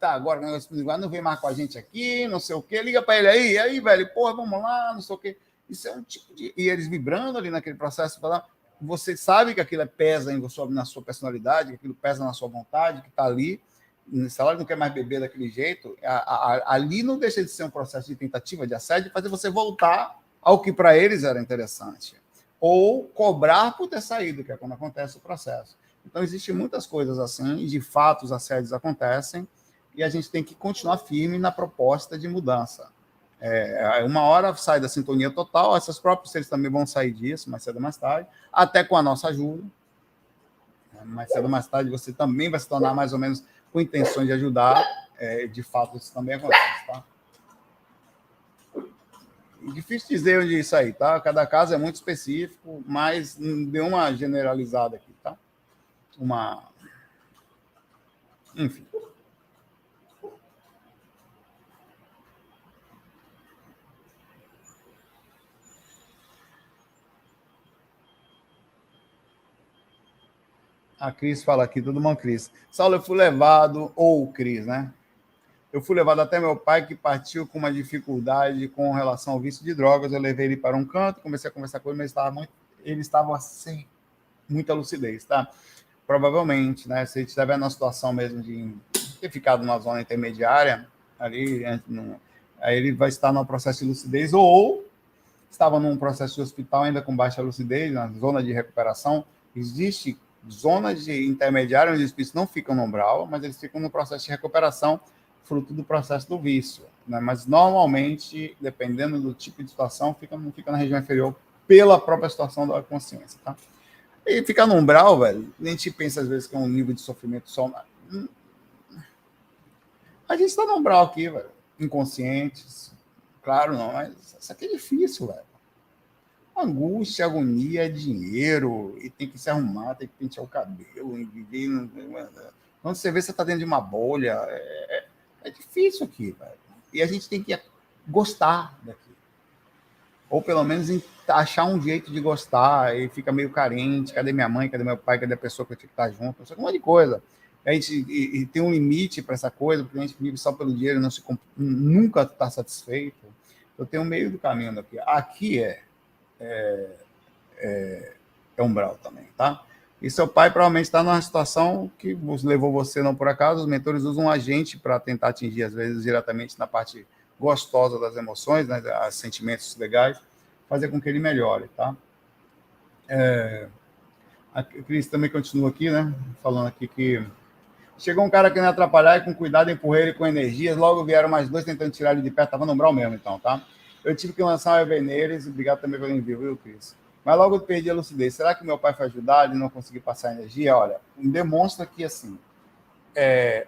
tá agora não vem mais com a gente aqui, não sei o quê. Liga para ele aí, aí, velho, porra, vamos lá, não sei o quê. Isso é um tipo de. E eles vibrando ali naquele processo, você sabe que aquilo é pesa em na sua personalidade, que aquilo pesa na sua vontade, que está ali. Se ela não quer mais beber daquele jeito, a, a, ali não deixa de ser um processo de tentativa de assédio, fazer você voltar ao que para eles era interessante. Ou cobrar por ter saído, que é quando acontece o processo. Então, existem muitas coisas assim, e de fato os assédios acontecem, e a gente tem que continuar firme na proposta de mudança. É, uma hora sai da sintonia total, esses próprios seres também vão sair disso, mais cedo ou mais tarde, até com a nossa ajuda. É, mais cedo ou mais tarde você também vai se tornar mais ou menos com intenções de ajudar. É, de fato, isso também acontece, tá? Difícil dizer onde isso aí, tá? Cada caso é muito específico, mas deu uma generalizada aqui, tá? Uma. Enfim. A Cris fala aqui, tudo bom, Cris? Saulo, eu fui levado, ou Cris, né? Eu fui levado até meu pai, que partiu com uma dificuldade com relação ao vício de drogas. Eu levei ele para um canto, comecei a conversar com ele, mas ele estava, muito, ele estava sem muita lucidez, tá? Provavelmente, né? Se ele estiver na situação mesmo de ter ficado numa zona intermediária, ali, aí ele vai estar no processo de lucidez, ou estava num processo de hospital ainda com baixa lucidez, na zona de recuperação. Existe zonas de intermediária onde os espíritos não ficam no umbral, mas eles ficam no processo de recuperação, fruto do processo do vício. Né? Mas normalmente, dependendo do tipo de situação, fica, não fica na região inferior pela própria situação da consciência. Tá? E ficar no umbral, velho, a gente pensa às vezes que é um nível de sofrimento só. Hum. A gente está no umbral aqui, velho, inconscientes. Claro, não, mas isso aqui é difícil, velho angústia, agonia, é dinheiro, e tem que se arrumar, tem que pentear o cabelo, e viver. Quando você vê, você está dentro de uma bolha. É, é, é difícil aqui, velho. E a gente tem que gostar daqui. Ou pelo menos achar um jeito de gostar, e fica meio carente. Cadê minha mãe? Cadê meu pai? Cadê a pessoa que eu tinha que estar junto? Um monte de coisa. A gente e, e tem um limite para essa coisa, porque a gente vive só pelo dinheiro, não se, nunca está satisfeito. Eu tenho meio do caminho aqui. Aqui é é, é, é umbral também, tá? E seu pai provavelmente está numa situação que levou você não por acaso. Os mentores usam um agente para tentar atingir, às vezes, diretamente na parte gostosa das emoções, né, os sentimentos legais, fazer com que ele melhore, tá? É, a Cris também continua aqui, né? Falando aqui que chegou um cara querendo atrapalhar e com cuidado empurrei ele com energias. Logo vieram mais dois tentando tirar ele de perto. Tava no umbral mesmo, então, tá? Eu tive que lançar um EV neles, obrigado também pelo envio, viu, Cris? Mas logo eu perdi a lucidez. Será que meu pai foi ajudar e não consegui passar energia? Olha, demonstra que, assim, é,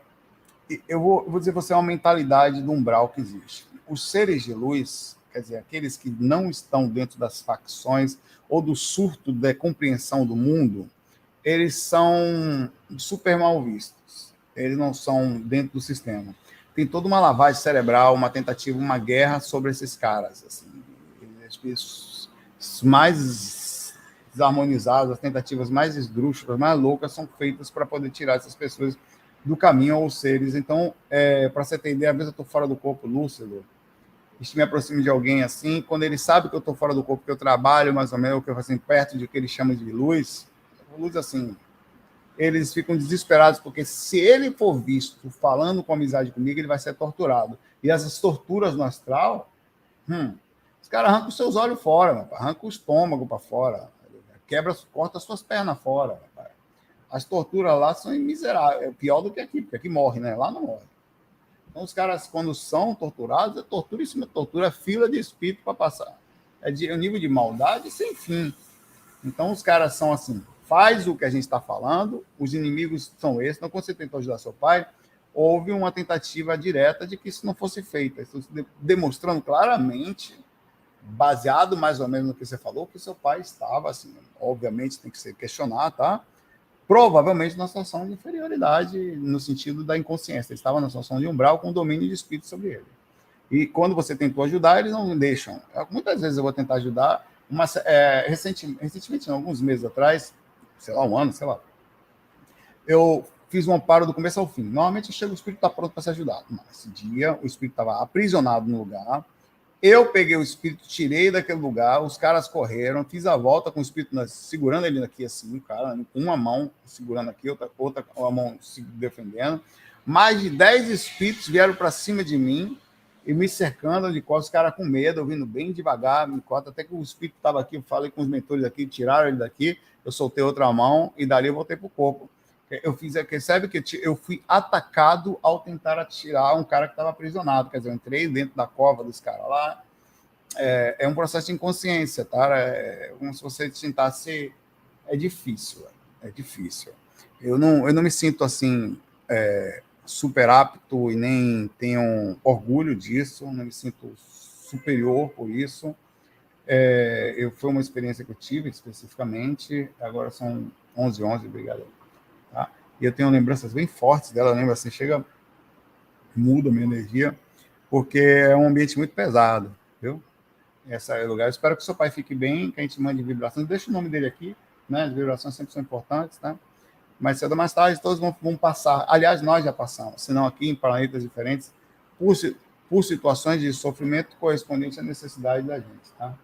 eu, vou, eu vou dizer você é uma mentalidade do umbral que existe. Os seres de luz, quer dizer, aqueles que não estão dentro das facções ou do surto da compreensão do mundo, eles são super mal vistos. Eles não são dentro do sistema tem toda uma lavagem cerebral, uma tentativa, uma guerra sobre esses caras. Assim, os mais desarmonizados, as tentativas mais esdrúxulas, mais loucas, são feitas para poder tirar essas pessoas do caminho ou seres. Então, é, para você entender, às vezes eu estou fora do corpo lúcido, e me aproximo de alguém assim, quando ele sabe que eu estou fora do corpo, que eu trabalho mais ou menos, que eu assim, perto de que ele chama de luz, luz assim, eles ficam desesperados, porque se ele for visto falando com amizade comigo, ele vai ser torturado. E essas torturas no astral, hum, os caras arrancam os seus olhos fora, arrancam o estômago para fora, quebra, corta as suas pernas fora. As torturas lá são miseráveis, é pior do que aqui, porque aqui morre, né? Lá não morre. Então, os caras, quando são torturados, é tortura em cima de tortura, é fila de espírito para passar. É de é um nível de maldade sem fim. Então, os caras são assim: faz o que a gente está falando, os inimigos são esses. Então, quando você tentou ajudar seu pai, houve uma tentativa direta de que isso não fosse feito. Demonstrando claramente, baseado mais ou menos no que você falou, que seu pai estava, assim, obviamente tem que ser questionado, tá? provavelmente na situação de inferioridade, no sentido da inconsciência. Ele estava na situação de umbral com domínio de espírito sobre ele. E quando você tentou ajudar, eles não deixam. Muitas vezes eu vou tentar ajudar. É, recentemente, recentemente, alguns meses atrás, sei lá, um ano, sei lá, eu fiz um amparo do começo ao fim. Normalmente chega o espírito está pronto para ser ajudado. Nesse dia, o espírito estava aprisionado no lugar, eu peguei o espírito, tirei daquele lugar, os caras correram, fiz a volta com o espírito segurando ele aqui assim, cara, com uma mão segurando aqui, outra, outra uma mão se defendendo. Mais de dez espíritos vieram para cima de mim e me cercando de costas, os caras com medo, eu vindo bem devagar, me corta, até que o espírito estava aqui, eu falei com os mentores aqui, tiraram ele daqui, eu soltei outra mão e dali eu voltei para o corpo eu fiz, percebe que eu fui atacado ao tentar atirar um cara que estava aprisionado, quer dizer, eu entrei dentro da cova dos caras lá. É, é, um processo de inconsciência, tá? É como se você tentasse. É difícil, é difícil. Eu não, eu não me sinto assim é, super apto e nem tenho orgulho disso, não me sinto superior por isso. É, eu foi uma experiência que eu tive especificamente. Agora são 11 11, obrigado. Tá? E eu tenho lembranças bem fortes dela, lembra assim, chega, muda a minha energia, porque é um ambiente muito pesado, viu? Esse é o lugar. Eu espero que seu pai fique bem, que a gente mande vibrações. Deixa o nome dele aqui, né? As vibrações sempre são importantes, tá? Mas cedo ou mais tarde todos vão, vão passar. Aliás, nós já passamos, senão aqui em planetas diferentes, por, por situações de sofrimento correspondente à necessidade da gente, tá?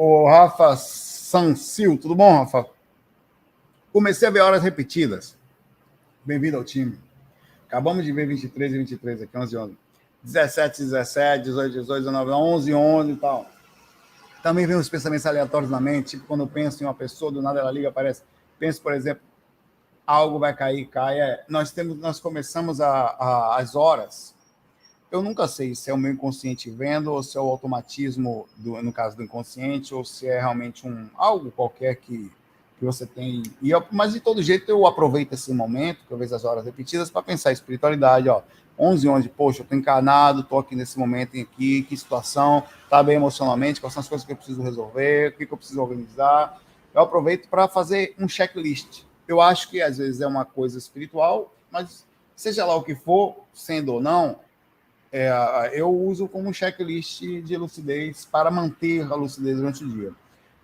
O Rafa Sancil, tudo bom, Rafa? Comecei a ver horas repetidas. Bem-vindo ao time. Acabamos de ver 23 e 23 aqui, 11 e 11. 17, 17, 18, 18, 19, 11, 11 e tal. Também vem os pensamentos aleatórios na mente, tipo quando eu penso em uma pessoa, do nada ela liga, aparece. Penso, por exemplo, algo vai cair, cai. É, nós temos, nós começamos a, a, as horas eu nunca sei se é o meu inconsciente vendo ou se é o automatismo, do, no caso do inconsciente, ou se é realmente um algo qualquer que, que você tem. E eu, mas de todo jeito eu aproveito esse momento, que eu vejo as horas repetidas, para pensar espiritualidade. Ó, 11, 11, poxa, eu estou encarnado, estou aqui nesse momento aqui, que situação, está bem emocionalmente, quais são as coisas que eu preciso resolver, o que, que eu preciso organizar. Eu aproveito para fazer um checklist. Eu acho que às vezes é uma coisa espiritual, mas seja lá o que for, sendo ou não, é, eu uso como checklist de lucidez para manter a lucidez durante o dia.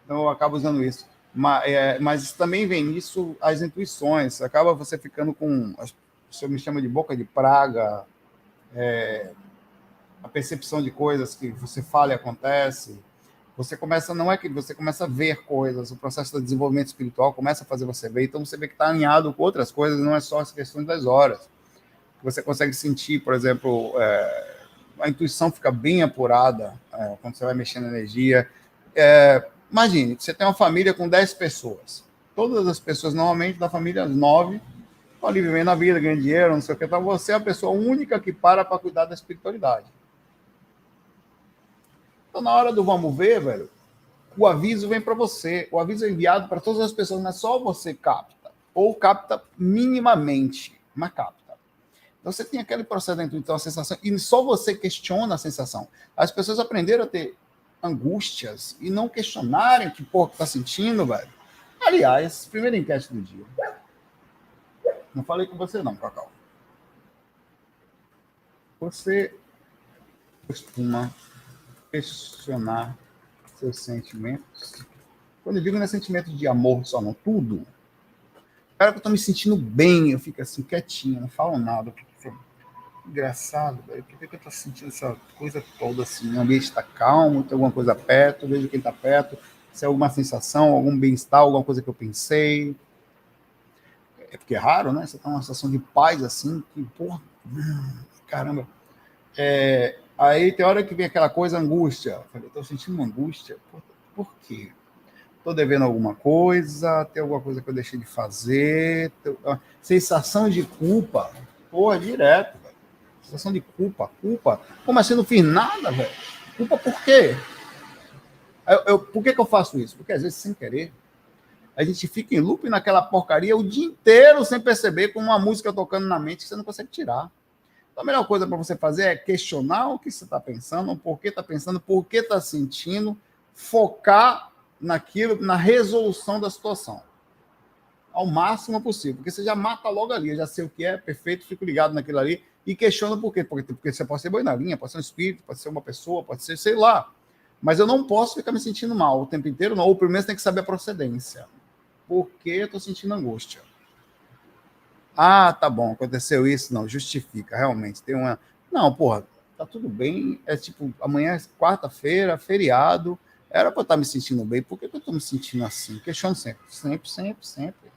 Então, eu acabo usando isso. Mas, é, mas também vem nisso as intuições. Acaba você ficando com. O senhor me chama de boca de praga, é, a percepção de coisas que você fala e acontece. Você começa, não é que você começa a ver coisas, o processo de desenvolvimento espiritual começa a fazer você ver, então você vê que está alinhado com outras coisas, não é só as questões das horas você consegue sentir, por exemplo, é, a intuição fica bem apurada é, quando você vai mexendo na energia. É, imagine, você tem uma família com 10 pessoas. Todas as pessoas, normalmente, da família, as 9, estão ali vivendo a vida, ganhando dinheiro, não sei o que. Então, você é a pessoa única que para para cuidar da espiritualidade. Então, na hora do vamos ver, velho, o aviso vem para você. O aviso é enviado para todas as pessoas, não é só você capta. Ou capta minimamente, mas capta. Então você tem aquele processo da intuição, a sensação, e só você questiona a sensação. As pessoas aprenderam a ter angústias e não questionarem que porra que tá sentindo, velho. Aliás, primeira enquete do dia. Não falei com você não, Cacau. Você costuma questionar seus sentimentos? Quando eu digo não é sentimento de amor só, não, tudo. Cara, que eu tô me sentindo bem, eu fico assim, quietinho, não falo nada engraçado, velho. Por que, que eu tô sentindo essa coisa toda assim? O ambiente está calmo, tem alguma coisa perto, vejo quem está perto, se é alguma sensação, algum bem-estar, alguma coisa que eu pensei. é porque é raro, né? Você tá numa situação de paz assim, que, porra, caramba. É, aí tem hora que vem aquela coisa, angústia. Eu falei, tô sentindo uma angústia. Por, por quê? Tô devendo alguma coisa, tem alguma coisa que eu deixei de fazer, tô, sensação de culpa, porra, direto, velho. Sensação de culpa, culpa. Como assim não fiz nada, velho? Culpa por quê? Eu, eu, por que, que eu faço isso? Porque às vezes, sem querer, a gente fica em loop naquela porcaria o dia inteiro sem perceber com uma música tocando na mente que você não consegue tirar. Então, a melhor coisa para você fazer é questionar o que você está pensando, por que está pensando, por que está sentindo, focar naquilo, na resolução da situação. Ao máximo possível, porque você já mata logo ali, eu já sei o que é, perfeito, fico ligado naquilo ali e questiono por quê. Porque, porque você pode ser boi na linha, pode ser um espírito, pode ser uma pessoa, pode ser, sei lá. Mas eu não posso ficar me sentindo mal o tempo inteiro, não. Ou primeiro tem que saber a procedência. Por que eu estou sentindo angústia? Ah, tá bom, aconteceu isso. Não, justifica, realmente. Tem uma. Não, porra, tá tudo bem. É tipo, amanhã é quarta-feira, feriado. Era para estar me sentindo bem. Por que eu estou me sentindo assim? Questiono sempre, sempre, sempre, sempre.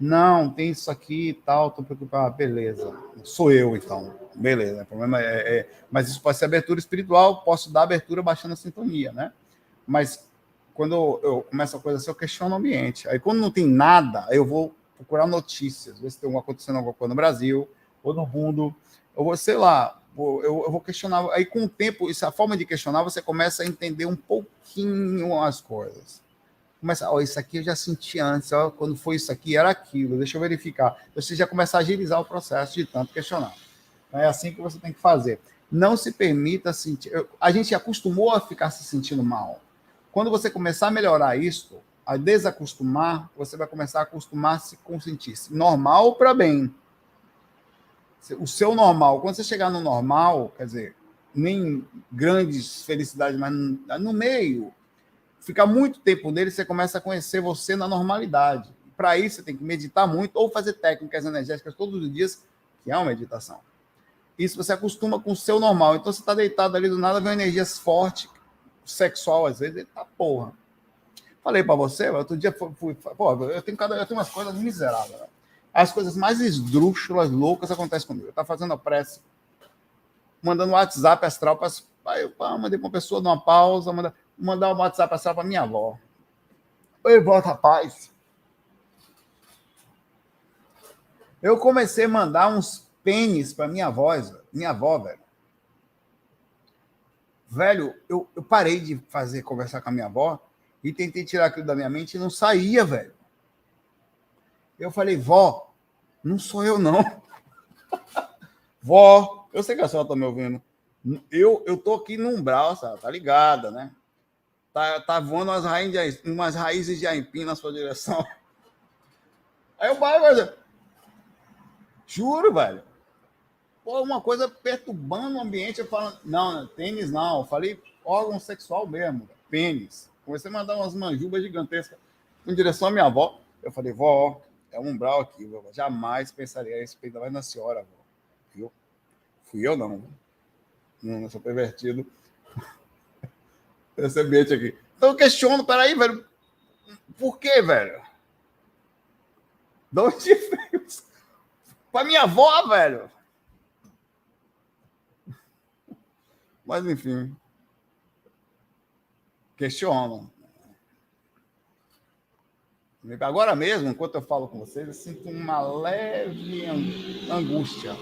Não, tem isso aqui e tal, estou preocupado. Ah, beleza. Sou eu, então. Beleza. O problema é, é, Mas isso pode ser abertura espiritual, posso dar abertura baixando a sintonia, né? Mas quando eu começo a coisa assim, eu questiono o ambiente. Aí quando não tem nada, eu vou procurar notícias, ver se tem acontecendo alguma coisa no Brasil ou no mundo. Eu vou, sei lá, eu, eu vou questionar. Aí com o tempo, essa forma de questionar, você começa a entender um pouquinho as coisas. Começa, ó, isso aqui eu já senti antes, ó, quando foi isso aqui, era aquilo, deixa eu verificar. Você já começa a agilizar o processo de tanto questionar. É assim que você tem que fazer. Não se permita sentir. A gente acostumou a ficar se sentindo mal. Quando você começar a melhorar isso, a desacostumar, você vai começar a acostumar-se com sentir-se normal para bem. O seu normal, quando você chegar no normal, quer dizer, nem grandes felicidades, mas no meio, ficar muito tempo nele, você começa a conhecer você na normalidade. Para isso, você tem que meditar muito ou fazer técnicas energéticas todos os dias, que é uma meditação. Isso você acostuma com o seu normal. Então, você está deitado ali do nada, vem uma energia forte, sexual, às vezes, tá porra. Falei para você, outro dia fui, fui, pô, eu tenho cada eu tenho umas coisas miseráveis. Né? As coisas mais esdrúxulas, loucas acontecem comigo. Eu tá fazendo a prece, mandando WhatsApp astral para eu pá, mandei para uma pessoa dar uma pausa, mandar, mandar um WhatsApp astral para minha avó. Oi, vó, rapaz. Eu comecei a mandar uns pênis para minha voz, minha avó, velho. Velho, eu, eu parei de fazer conversar com a minha avó e tentei tirar aquilo da minha mente e não saía, velho. Eu falei, vó, não sou eu, não. vó, eu sei que a senhora tá me ouvindo. Eu, eu tô aqui no umbral, sabe? Tá ligada, né? Tá, tá voando umas raízes, de, umas raízes de aipim na sua direção. Aí o pai, velho. Juro, velho. Pô, uma coisa perturbando o ambiente. Eu falo, não, tênis não. Eu falei órgão sexual mesmo, pênis. Comecei a mandar umas manjubas gigantescas em direção à minha avó. Eu falei, vó, é um umbral aqui, vó. Jamais pensaria a respeito, mais na senhora, vó. Viu? Fui eu. Não, não sou pervertido. Esse ambiente aqui. Então eu questiono, peraí, velho. Por quê, velho? De onde veio? Pra minha avó, velho. Mas, enfim. Questionam. Agora mesmo, enquanto eu falo com vocês, eu sinto uma leve angústia.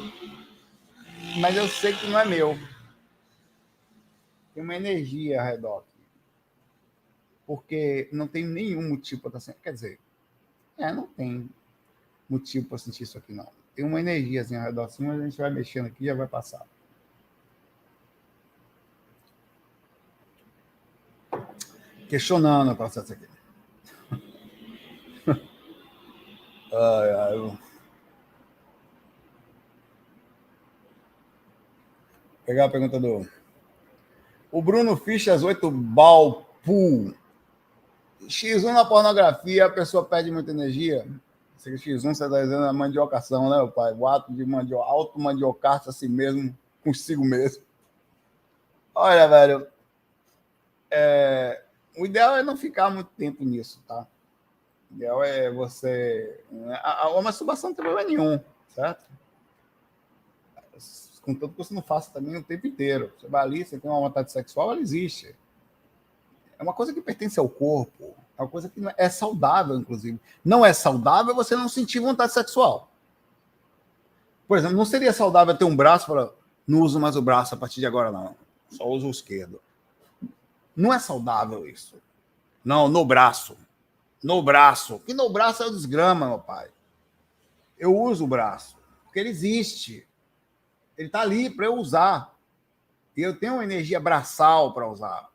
Mas eu sei que não é meu. Tem uma energia ao redor aqui. Porque não tem nenhum motivo para estar sentindo. Quer dizer, é, não tem motivo para sentir isso aqui, não. Tem uma energiazinha ao redor assim, mas a gente vai mexendo aqui e já vai passar. questionando o processo aqui. ai, ai, eu... Pegar a pergunta do. O Bruno Fichas 8 Balpu. X1 na pornografia, a pessoa perde muita energia. Esse X1 você está dizendo a mandiocação, né, pai? O ato de mandio... auto-mandiocar-se a si mesmo, consigo mesmo. Olha, velho. É o ideal é não ficar muito tempo nisso, tá? Ideal é você. A, a masturbação não tem problema nenhum, certo? Contanto que você não faça também o tempo inteiro. Você vai ali, você tem uma vontade sexual, ela existe. É uma coisa que pertence ao corpo. É uma coisa que é saudável, inclusive. Não é saudável você não sentir vontade sexual. Por exemplo, não seria saudável ter um braço para. Não uso mais o braço a partir de agora, não. Só uso o esquerdo. Não é saudável isso. Não, no braço. No braço. Que no braço é o desgrama, meu pai. Eu uso o braço. Porque ele existe. Ele está ali para eu usar. E eu tenho uma energia braçal para usar.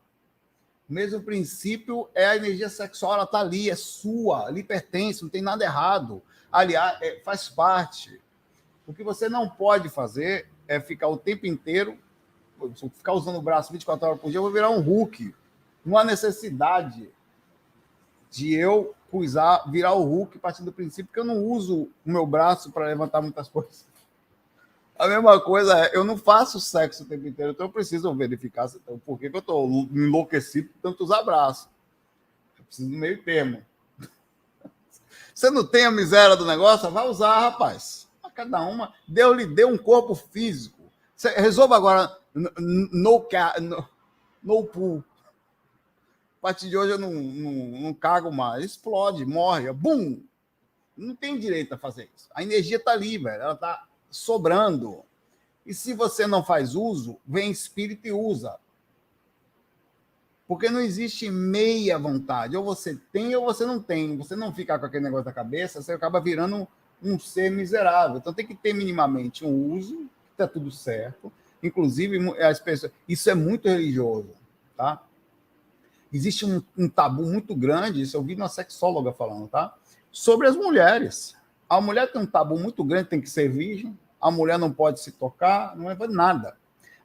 O mesmo princípio é a energia sexual, ela está ali, é sua, ali pertence, não tem nada errado. Aliás, é, faz parte. O que você não pode fazer é ficar o tempo inteiro, ficar usando o braço 24 horas por dia, eu vou virar um Hulk. Não há necessidade de eu usar, virar o Hulk a partir do princípio que eu não uso o meu braço para levantar muitas coisas. A mesma coisa é, eu não faço sexo o tempo inteiro, então eu preciso verificar então, por que, que eu estou enlouquecido por tantos abraços. Eu preciso do meio termo. Você não tem a miséria do negócio? Vai usar, rapaz. A cada uma. Deus lhe deu um corpo físico. Você resolva agora no, no, no, pool. A partir de hoje eu não, não, não cago mais. Explode, morre, bum! Não tem direito a fazer isso. A energia está ali, velho. Ela está sobrando. E se você não faz uso, vem espírito e usa. Porque não existe meia vontade. Ou você tem ou você não tem. Você não fica com aquele negócio da cabeça, você acaba virando um ser miserável. Então tem que ter minimamente um uso, está tudo certo. Inclusive, as pessoas. Isso é muito religioso, tá? Existe um, um tabu muito grande, isso eu vi uma sexóloga falando, tá? Sobre as mulheres. A mulher tem um tabu muito grande, tem que ser virgem, a mulher não pode se tocar, não é nada.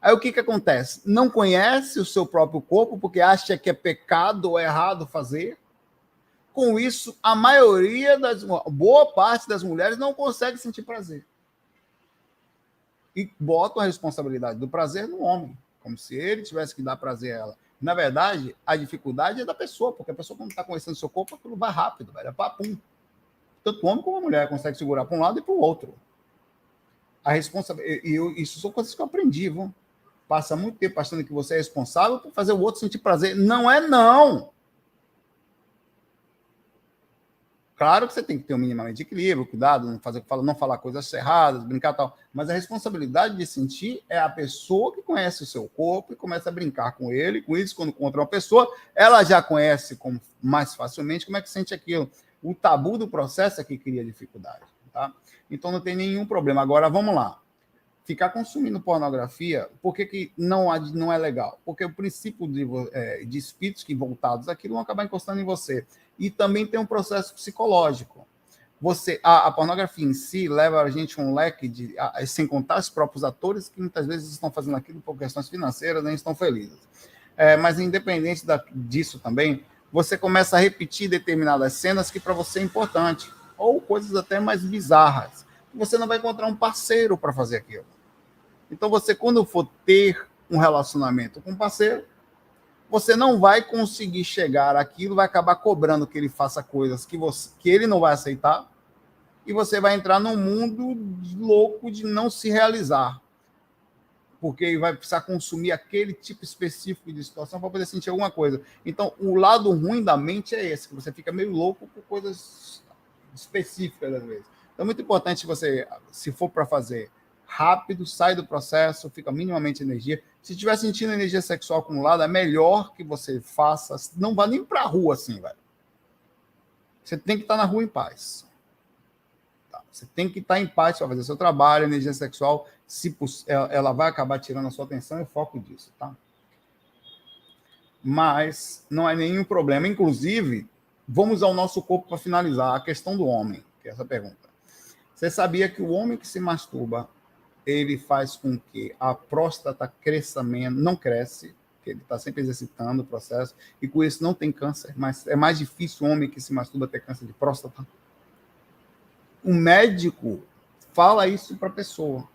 Aí o que, que acontece? Não conhece o seu próprio corpo porque acha que é pecado ou errado fazer. Com isso, a maioria das boa parte das mulheres não consegue sentir prazer. E botam a responsabilidade do prazer no homem, como se ele tivesse que dar prazer a ela. Na verdade, a dificuldade é da pessoa, porque a pessoa, quando está conhecendo seu corpo, aquilo vai rápido, velho, é papum. Tanto o homem como a mulher consegue segurar para um lado e para o outro. A responsabilidade. Isso são coisas que eu aprendi, viu? Passa muito tempo achando que você é responsável por fazer o outro sentir prazer. Não é, não. Claro que você tem que ter um minimamente de equilíbrio, cuidado, não, fazer, não falar coisas erradas, brincar tal. Mas a responsabilidade de sentir é a pessoa que conhece o seu corpo e começa a brincar com ele. Com isso, quando encontra uma pessoa, ela já conhece com, mais facilmente como é que sente aquilo. O tabu do processo é que cria dificuldade. Tá? Então não tem nenhum problema. Agora vamos lá. Ficar consumindo pornografia, por que, que não, não é legal? Porque o princípio de, é, de espíritos que voltados aquilo vão acabar encostando em você. E também tem um processo psicológico. Você, a, a pornografia em si leva a gente um leque de, a, sem contar os próprios atores que muitas vezes estão fazendo aquilo por questões financeiras, nem estão felizes. É, mas independente da, disso também, você começa a repetir determinadas cenas que para você é importante, ou coisas até mais bizarras. Você não vai encontrar um parceiro para fazer aquilo. Então você, quando for ter um relacionamento com um parceiro, você não vai conseguir chegar aquilo, vai acabar cobrando que ele faça coisas que, você, que ele não vai aceitar, e você vai entrar num mundo louco de não se realizar porque vai precisar consumir aquele tipo específico de situação para poder sentir alguma coisa. Então, o lado ruim da mente é esse, que você fica meio louco por coisas específicas às vezes. Então, é muito importante você, se for para fazer rápido, sai do processo, fica minimamente energia. Se estiver sentindo energia sexual acumulada, é melhor que você faça, não vá nem para a rua assim, velho. Você tem que estar na rua em paz. Você tem que estar em paz para fazer seu trabalho, energia sexual, se ela vai acabar tirando a sua atenção e foco disso, tá? Mas não é nenhum problema. Inclusive, vamos ao nosso corpo para finalizar a questão do homem, que é essa pergunta. Você sabia que o homem que se masturba, ele faz com que a próstata cresça menos, não cresce, que ele está sempre exercitando o processo, e com isso não tem câncer, mas é mais difícil o homem que se masturba ter câncer de próstata o médico fala isso para a pessoa.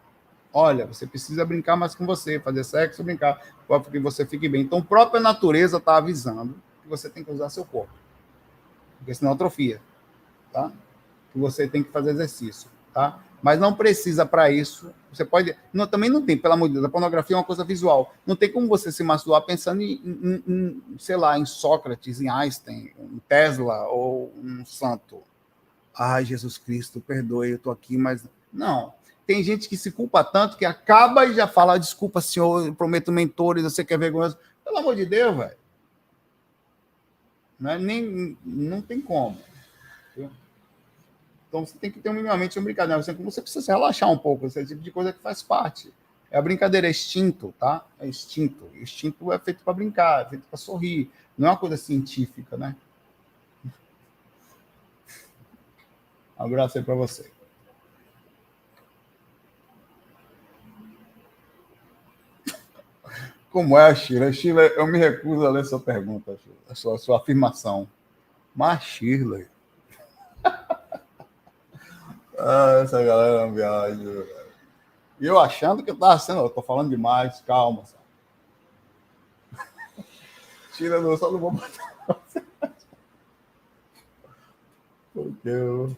Olha, você precisa brincar mais com você, fazer sexo, brincar, para que você fique bem. Então, a própria natureza está avisando que você tem que usar seu corpo. Porque senão atrofia. tá? Que você tem que fazer exercício, tá? Mas não precisa para isso. Você pode. Não, também não tem, pelo amor de Deus, a pornografia é uma coisa visual. Não tem como você se masturbar pensando em, em, em sei lá, em Sócrates, em Einstein, em Tesla ou um santo. Ai, Jesus Cristo, perdoe, eu estou aqui, mas. Não. Tem gente que se culpa tanto que acaba e já fala: desculpa, senhor, eu prometo mentores, você quer vergonhoso. Pelo amor de Deus, velho. Não, é nem, não tem como. Então você tem que ter minimamente uma brincadeira. Você, você precisa se relaxar um pouco, esse tipo de coisa que faz parte. É a brincadeira, é instinto, tá? É instinto. Instinto é feito para brincar, é feito para sorrir. Não é uma coisa científica, né? Um abraço aí para você. Como é, Sheila? Sheila, eu me recuso a ler sua pergunta, Sheila, a sua, a sua afirmação. Mas, Shirley. ah, essa galera não viaja. E eu achando que eu estava sendo, eu tô falando demais, calma. Tira não, só não vou botar. Porque eu.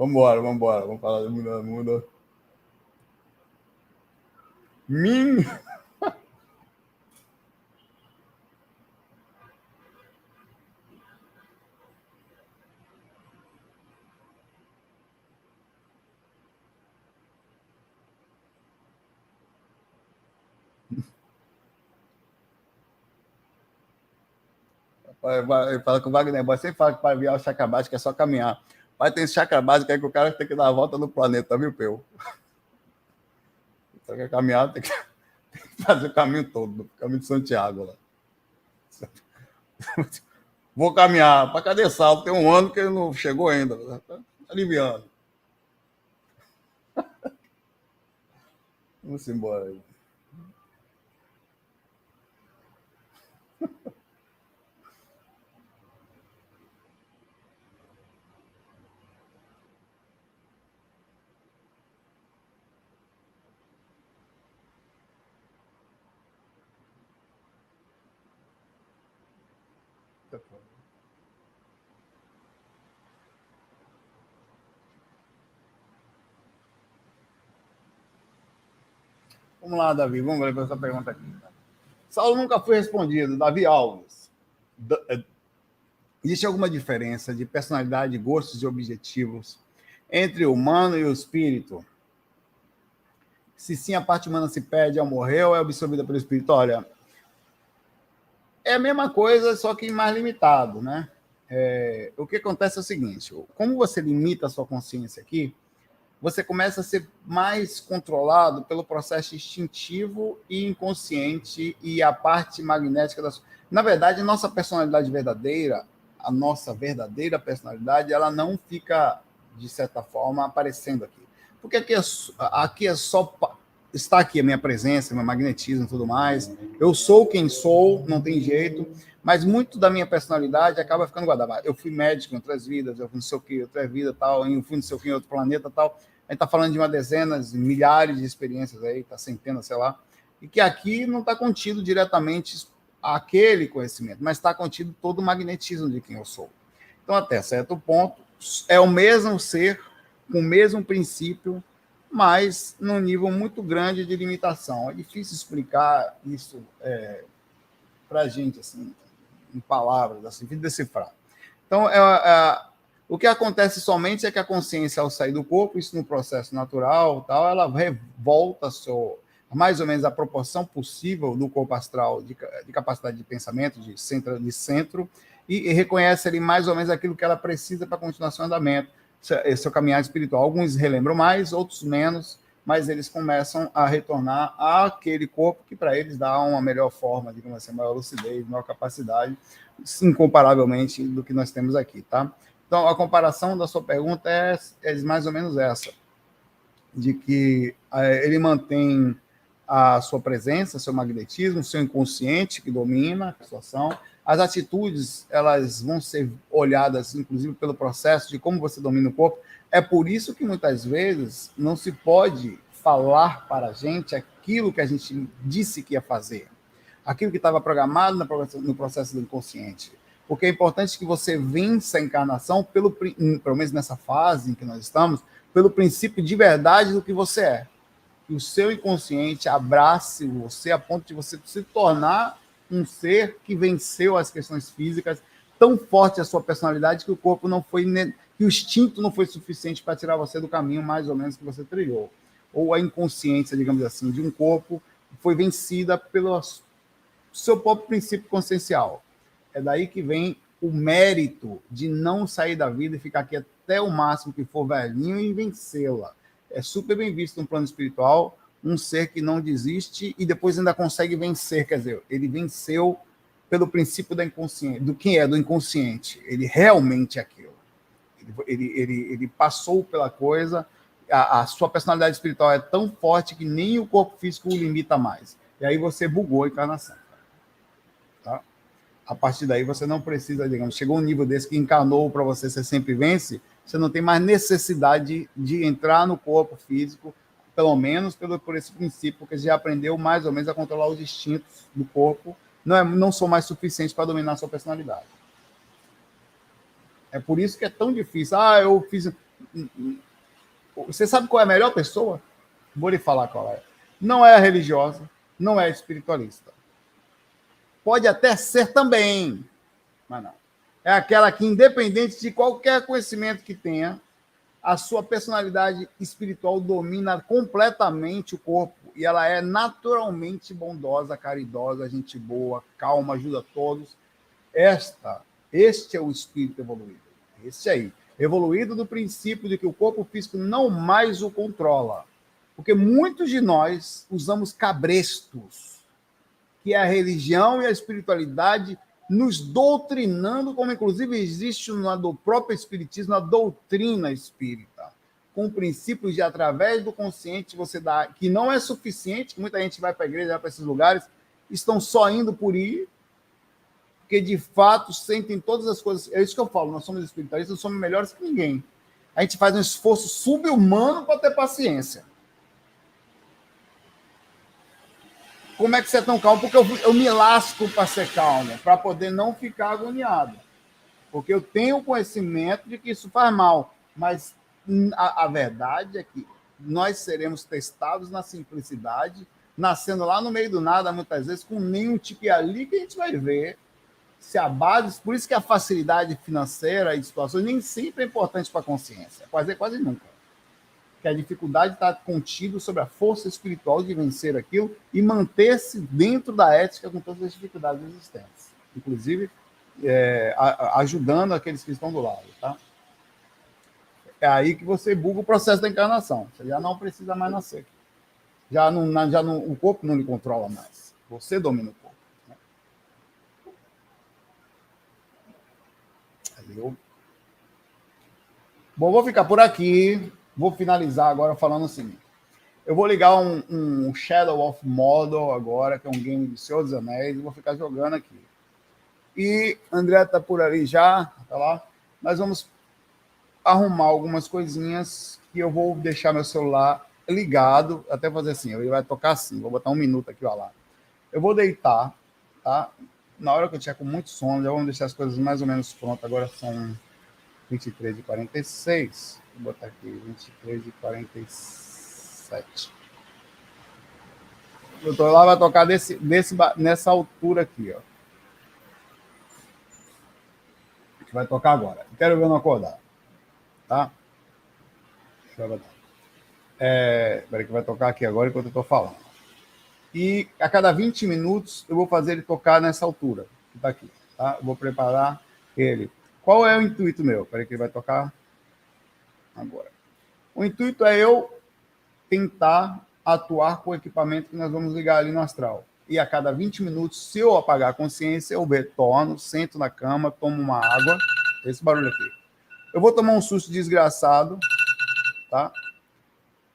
Vambora, vambora, vamos falar do mundo. mundo. Min. Fala com o Wagner sempre fala que para virar o chakra básico é só caminhar. Mas tem chakra básico aí que o cara tem que dar a volta no planeta, viu, Peu? Só que caminhar tem que, tem que fazer o caminho todo, o caminho de Santiago lá. Vou caminhar. Para cadê Salto? Tem um ano que ele não chegou ainda. Tá aliviando. Vamos embora aí. Vamos lá, Davi, vamos ver essa pergunta aqui. Saulo nunca foi respondido. Davi Alves. Eh, existe alguma diferença de personalidade, gostos e objetivos entre o humano e o espírito? Se sim, a parte humana se perde ao morrer ou é absorvida pelo espírito? Olha, é a mesma coisa, só que mais limitado, né? É, o que acontece é o seguinte: como você limita a sua consciência aqui, você começa a ser mais controlado pelo processo instintivo e inconsciente e a parte magnética da sua. Na verdade, nossa personalidade verdadeira, a nossa verdadeira personalidade, ela não fica, de certa forma, aparecendo aqui. Porque aqui é, aqui é só. Está aqui a minha presença, meu magnetismo e tudo mais. Eu sou quem sou, não tem jeito mas muito da minha personalidade acaba ficando guardada. Eu fui médico em outras vidas, eu fui não sei o que, outra vida, tal, eu fui não sei o que em outro planeta, tal. A gente está falando de uma dezenas, milhares de experiências aí, está centenas, sei lá, e que aqui não está contido diretamente aquele conhecimento, mas está contido todo o magnetismo de quem eu sou. Então, até certo ponto, é o mesmo ser, com o mesmo princípio, mas num nível muito grande de limitação. É difícil explicar isso é, para a gente, assim, em palavras, assim, de decifrar. Então, é, é, o que acontece somente é que a consciência, ao sair do corpo, isso no processo natural, tal, ela volta seu, mais ou menos a proporção possível do corpo astral de, de capacidade de pensamento, de centro, de centro e, e, reconhece ali mais ou menos aquilo que ela precisa para a continuação do andamento, seu, seu caminhar espiritual. Alguns relembram mais, outros menos, mas eles começam a retornar àquele corpo que para eles dá uma melhor forma, digamos assim, maior lucidez, maior capacidade, incomparavelmente do que nós temos aqui, tá? Então, a comparação da sua pergunta é, é mais ou menos essa, de que é, ele mantém a sua presença, seu magnetismo, seu inconsciente que domina a situação. As atitudes, elas vão ser olhadas, inclusive, pelo processo de como você domina o corpo. É por isso que, muitas vezes, não se pode falar para a gente aquilo que a gente disse que ia fazer, aquilo que estava programado no processo do inconsciente Porque é importante que você vença a encarnação, pelo, pelo menos nessa fase em que nós estamos, pelo princípio de verdade do que você é. Que o seu inconsciente abrace você a ponto de você se tornar um ser que venceu as questões físicas, tão forte a sua personalidade que o corpo não foi, que o instinto não foi suficiente para tirar você do caminho mais ou menos que você trilhou. Ou a inconsciência, digamos assim, de um corpo foi vencida pelo seu próprio princípio consciencial. É daí que vem o mérito de não sair da vida e ficar aqui até o máximo que for velhinho e vencê-la. É super bem visto no plano espiritual um ser que não desiste e depois ainda consegue vencer, quer dizer, ele venceu pelo princípio da inconsciente, do que é do inconsciente. Ele realmente é aquilo. Ele, ele, ele, ele passou pela coisa, a, a, sua personalidade espiritual é tão forte que nem o corpo físico o limita mais. E aí você bugou a encarnação. A partir daí você não precisa, digamos, chegou um nível desse que encarnou para você, você sempre vence, você não tem mais necessidade de entrar no corpo físico pelo menos pelo, por esse princípio, porque já aprendeu mais ou menos a controlar os instintos do corpo, não, é, não são mais suficientes para dominar a sua personalidade. É por isso que é tão difícil. Ah, eu fiz. Você sabe qual é a melhor pessoa? Vou lhe falar qual é. Não é a religiosa, não é espiritualista. Pode até ser também, mas não. É aquela que, independente de qualquer conhecimento que tenha, a sua personalidade espiritual domina completamente o corpo e ela é naturalmente bondosa, caridosa, gente boa, calma, ajuda todos. Esta, este é o espírito evoluído. Este aí, evoluído do princípio de que o corpo físico não mais o controla. Porque muitos de nós usamos cabrestos, que é a religião e a espiritualidade nos doutrinando, como inclusive existe no próprio Espiritismo, a doutrina espírita, com princípios de através do consciente você dá, que não é suficiente, muita gente vai para a igreja, vai para esses lugares, estão só indo por ir, porque de fato sentem todas as coisas. É isso que eu falo, nós somos espiritualistas, nós somos melhores que ninguém. A gente faz um esforço subhumano para ter paciência. Como é que você é tão calmo? Porque eu, eu me lasco para ser calmo, para poder não ficar agoniado. Porque eu tenho conhecimento de que isso faz mal. Mas a, a verdade é que nós seremos testados na simplicidade, nascendo lá no meio do nada, muitas vezes, com nenhum tipo. E ali que a gente vai ver se a base. Por isso que a facilidade financeira e de situações nem sempre é importante para a consciência. Quase, quase nunca que a dificuldade está contida sobre a força espiritual de vencer aquilo e manter-se dentro da ética com todas as dificuldades existentes, inclusive é, ajudando aqueles que estão do lado, tá? É aí que você buga o processo da encarnação. Você já não precisa mais nascer. Já não, já não, o corpo não lhe controla mais. Você domina o corpo. Né? Eu... Bom, vou ficar por aqui vou finalizar agora falando o seguinte. Eu vou ligar um, um Shadow of Mordor agora, que é um game de Senhor dos Anéis, e vou ficar jogando aqui. E André tá por ali já, tá lá. Nós vamos arrumar algumas coisinhas que eu vou deixar meu celular ligado, até fazer assim, ele vai tocar assim, vou botar um minuto aqui, ó lá. Eu vou deitar, tá? Na hora que eu tiver com muito sono, já vamos deixar as coisas mais ou menos prontas. Agora são 23 e 46 Vou botar aqui 23 e 47. O doutor lá vai tocar desse, desse, nessa altura aqui, ó. Que vai tocar agora. Quero ver não acordar. Tá? Deixa eu botar. É, peraí que vai tocar aqui agora enquanto eu estou falando. E a cada 20 minutos eu vou fazer ele tocar nessa altura, que está aqui. Tá? Eu vou preparar ele. Qual é o intuito meu? Peraí que ele vai tocar agora. O intuito é eu tentar atuar com o equipamento que nós vamos ligar ali no astral. E a cada 20 minutos, se eu apagar a consciência, eu retorno, sento na cama, tomo uma água. Esse barulho aqui. Eu vou tomar um susto desgraçado, tá?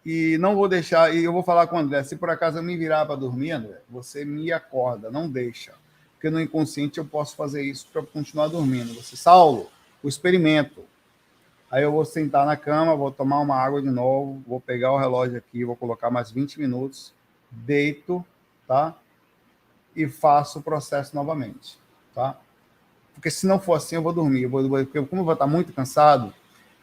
E não vou deixar. E eu vou falar com o André: se por acaso eu me virar para dormir, André, você me acorda, não deixa. Porque no inconsciente eu posso fazer isso para continuar dormindo. Você, Saulo, o experimento. Aí eu vou sentar na cama, vou tomar uma água de novo, vou pegar o relógio aqui, vou colocar mais 20 minutos, deito, tá? E faço o processo novamente, tá? porque se não for assim, eu vou dormir. Eu vou, porque como eu vou estar muito cansado,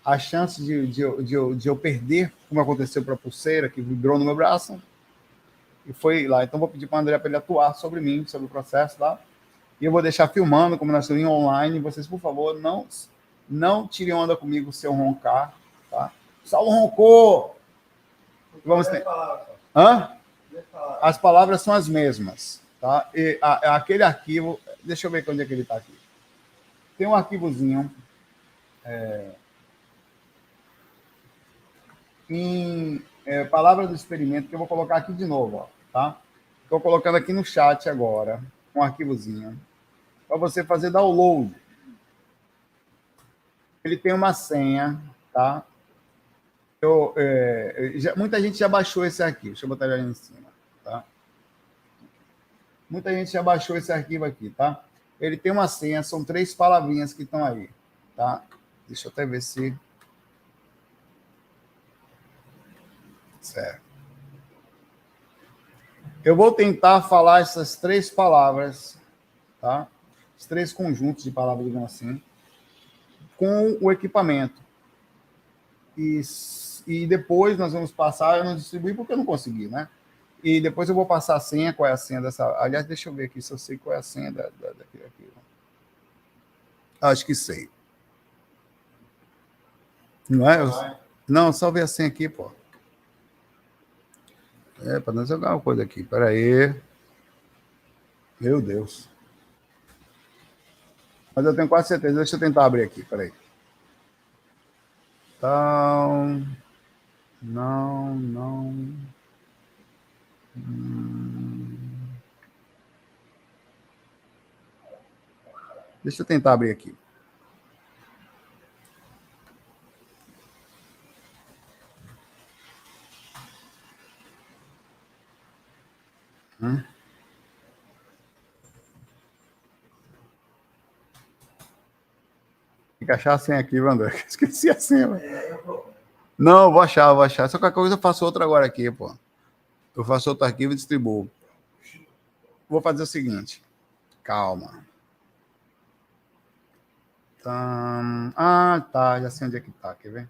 a chance de, de, de, de eu perder, como aconteceu para a pulseira, que vibrou no meu braço, e foi lá. Então, vou pedir para o André para ele atuar sobre mim, sobre o processo lá. E eu vou deixar filmando, como nós estamos online. Vocês, por favor, não, não tirem onda comigo se eu roncar. Tá? Saulo roncou! Vamos ter... Hã? As palavras são as mesmas. Tá? E a, aquele arquivo, deixa eu ver onde é que ele está aqui. Tem um arquivozinho é, em é, palavras do experimento que eu vou colocar aqui de novo, ó, tá? Estou colocando aqui no chat agora um arquivozinho para você fazer download. Ele tem uma senha, tá? Eu, é, já, muita gente já baixou esse arquivo. Deixa eu botar ele ali em cima, tá? Muita gente já baixou esse arquivo aqui, tá? Ele tem uma senha, são três palavrinhas que estão aí, tá? Deixa eu até ver se Certo. Eu vou tentar falar essas três palavras, tá? Os três conjuntos de palavras, digamos assim, com o equipamento. E, e depois nós vamos passar, eu não distribuí porque eu não consegui, né? E depois eu vou passar a senha, qual é a senha dessa. Aliás, deixa eu ver aqui se eu sei qual é a senha da, da, daquele aqui. Acho que sei. Não é? Eu... Não, só ver a senha aqui, pô. É, para nós jogar uma coisa aqui. Espera aí. Meu Deus. Mas eu tenho quase certeza. Deixa eu tentar abrir aqui. Espera aí. Então... Não, não... Hum... Deixa eu tentar abrir aqui. Hum? Tem que achar a senha aqui, Wander. Esqueci a senha. Não, vou achar, vou achar. Só qualquer coisa eu faço outra agora aqui, pô. Eu faço outro arquivo e distribuo. Vou fazer o seguinte. Calma. Então, ah, tá. Já sei onde é que tá. Quer ver?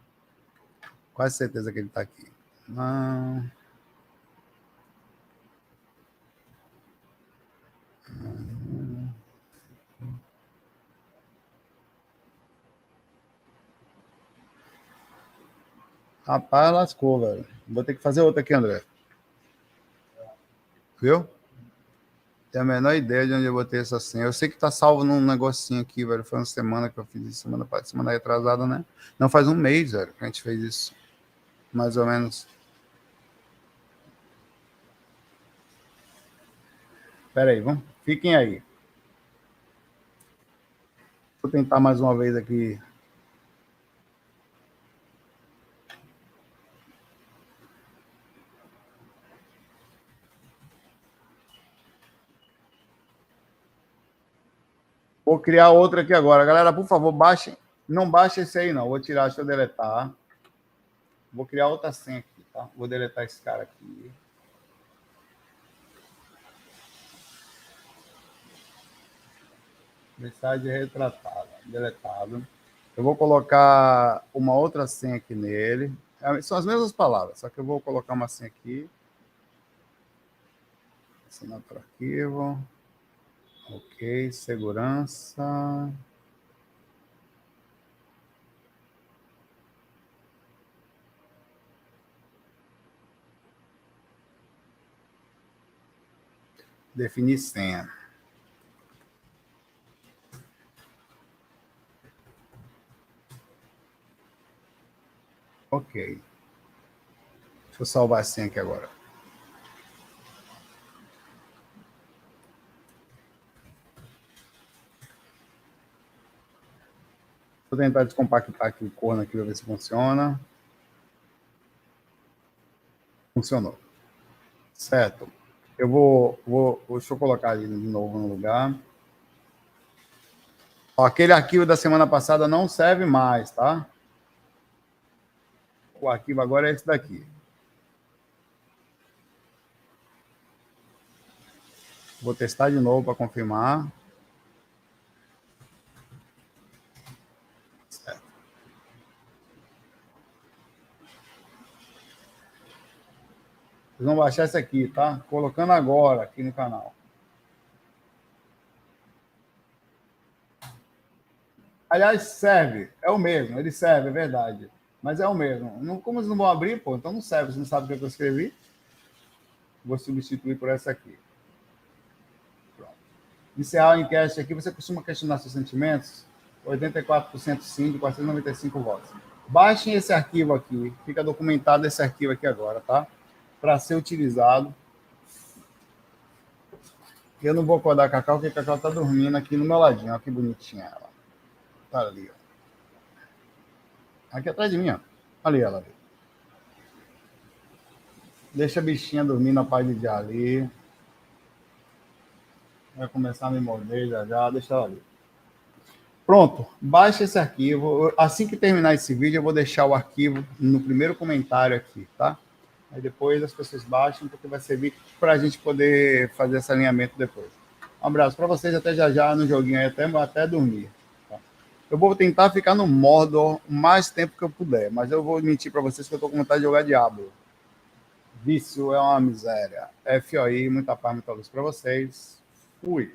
Quase certeza que ele tá aqui. Não. Rapaz, lascou, velho. Vou ter que fazer outra aqui, André. Viu? Tenho a menor ideia de onde eu botei essa senha. Eu sei que tá salvo num negocinho aqui, velho. Foi uma semana que eu fiz isso, semana passada, semana retrasada, né? Não faz um mês, velho, que a gente fez isso. Mais ou menos. Pera aí, vamos. Fiquem aí. Vou tentar mais uma vez aqui. Vou criar outra aqui agora. Galera, por favor, baixem. Não baixe esse aí, não. Vou tirar, deixa eu deletar. Vou criar outra senha aqui, tá? Vou deletar esse cara aqui. Mensagem retratada, deletado. Eu vou colocar uma outra senha aqui nele. São as mesmas palavras, só que eu vou colocar uma senha aqui. Assinar para arquivo. Ok, segurança. Definir senha. Ok. Deixa eu salvar a senha aqui agora. Vou tentar descompactar aqui o corno aqui para ver se funciona. Funcionou. Certo. Eu vou, vou, deixa eu colocar ele de novo no lugar. Ó, aquele arquivo da semana passada não serve mais, tá? o arquivo agora é esse daqui. Vou testar de novo para confirmar. Vocês vão baixar esse aqui, tá? Colocando agora aqui no canal. Aliás, serve, é o mesmo, ele serve, é verdade. Mas é o mesmo. Não, como eles não vão abrir, pô, então não serve. Você não sabe o que eu escrevi? Vou substituir por essa aqui. Pronto. Encerrar o enquete aqui. Você costuma questionar seus sentimentos? 84% sim, de 495 votos. Baixem esse arquivo aqui. Fica documentado esse arquivo aqui agora, tá? Para ser utilizado. Eu não vou acordar a Cacau, porque a Cacau tá dormindo aqui no meu ladinho. Olha que bonitinha ela. Tá ali, ó. Aqui atrás de mim, ó. Ali ela ali. Deixa a bichinha dormir na paz de ali. Vai começar a me morder já já. Deixa ela ali. Pronto, baixa esse arquivo. Assim que terminar esse vídeo, eu vou deixar o arquivo no primeiro comentário aqui, tá? Aí depois as pessoas baixam, porque vai servir para a gente poder fazer esse alinhamento depois. Um abraço para vocês, até já já no joguinho aí, até, até dormir. Eu vou tentar ficar no Mordor o mais tempo que eu puder, mas eu vou mentir para vocês que eu tô com vontade de jogar Diablo. Vício é uma miséria. FOI, muita paz, muita luz para vocês. Fui.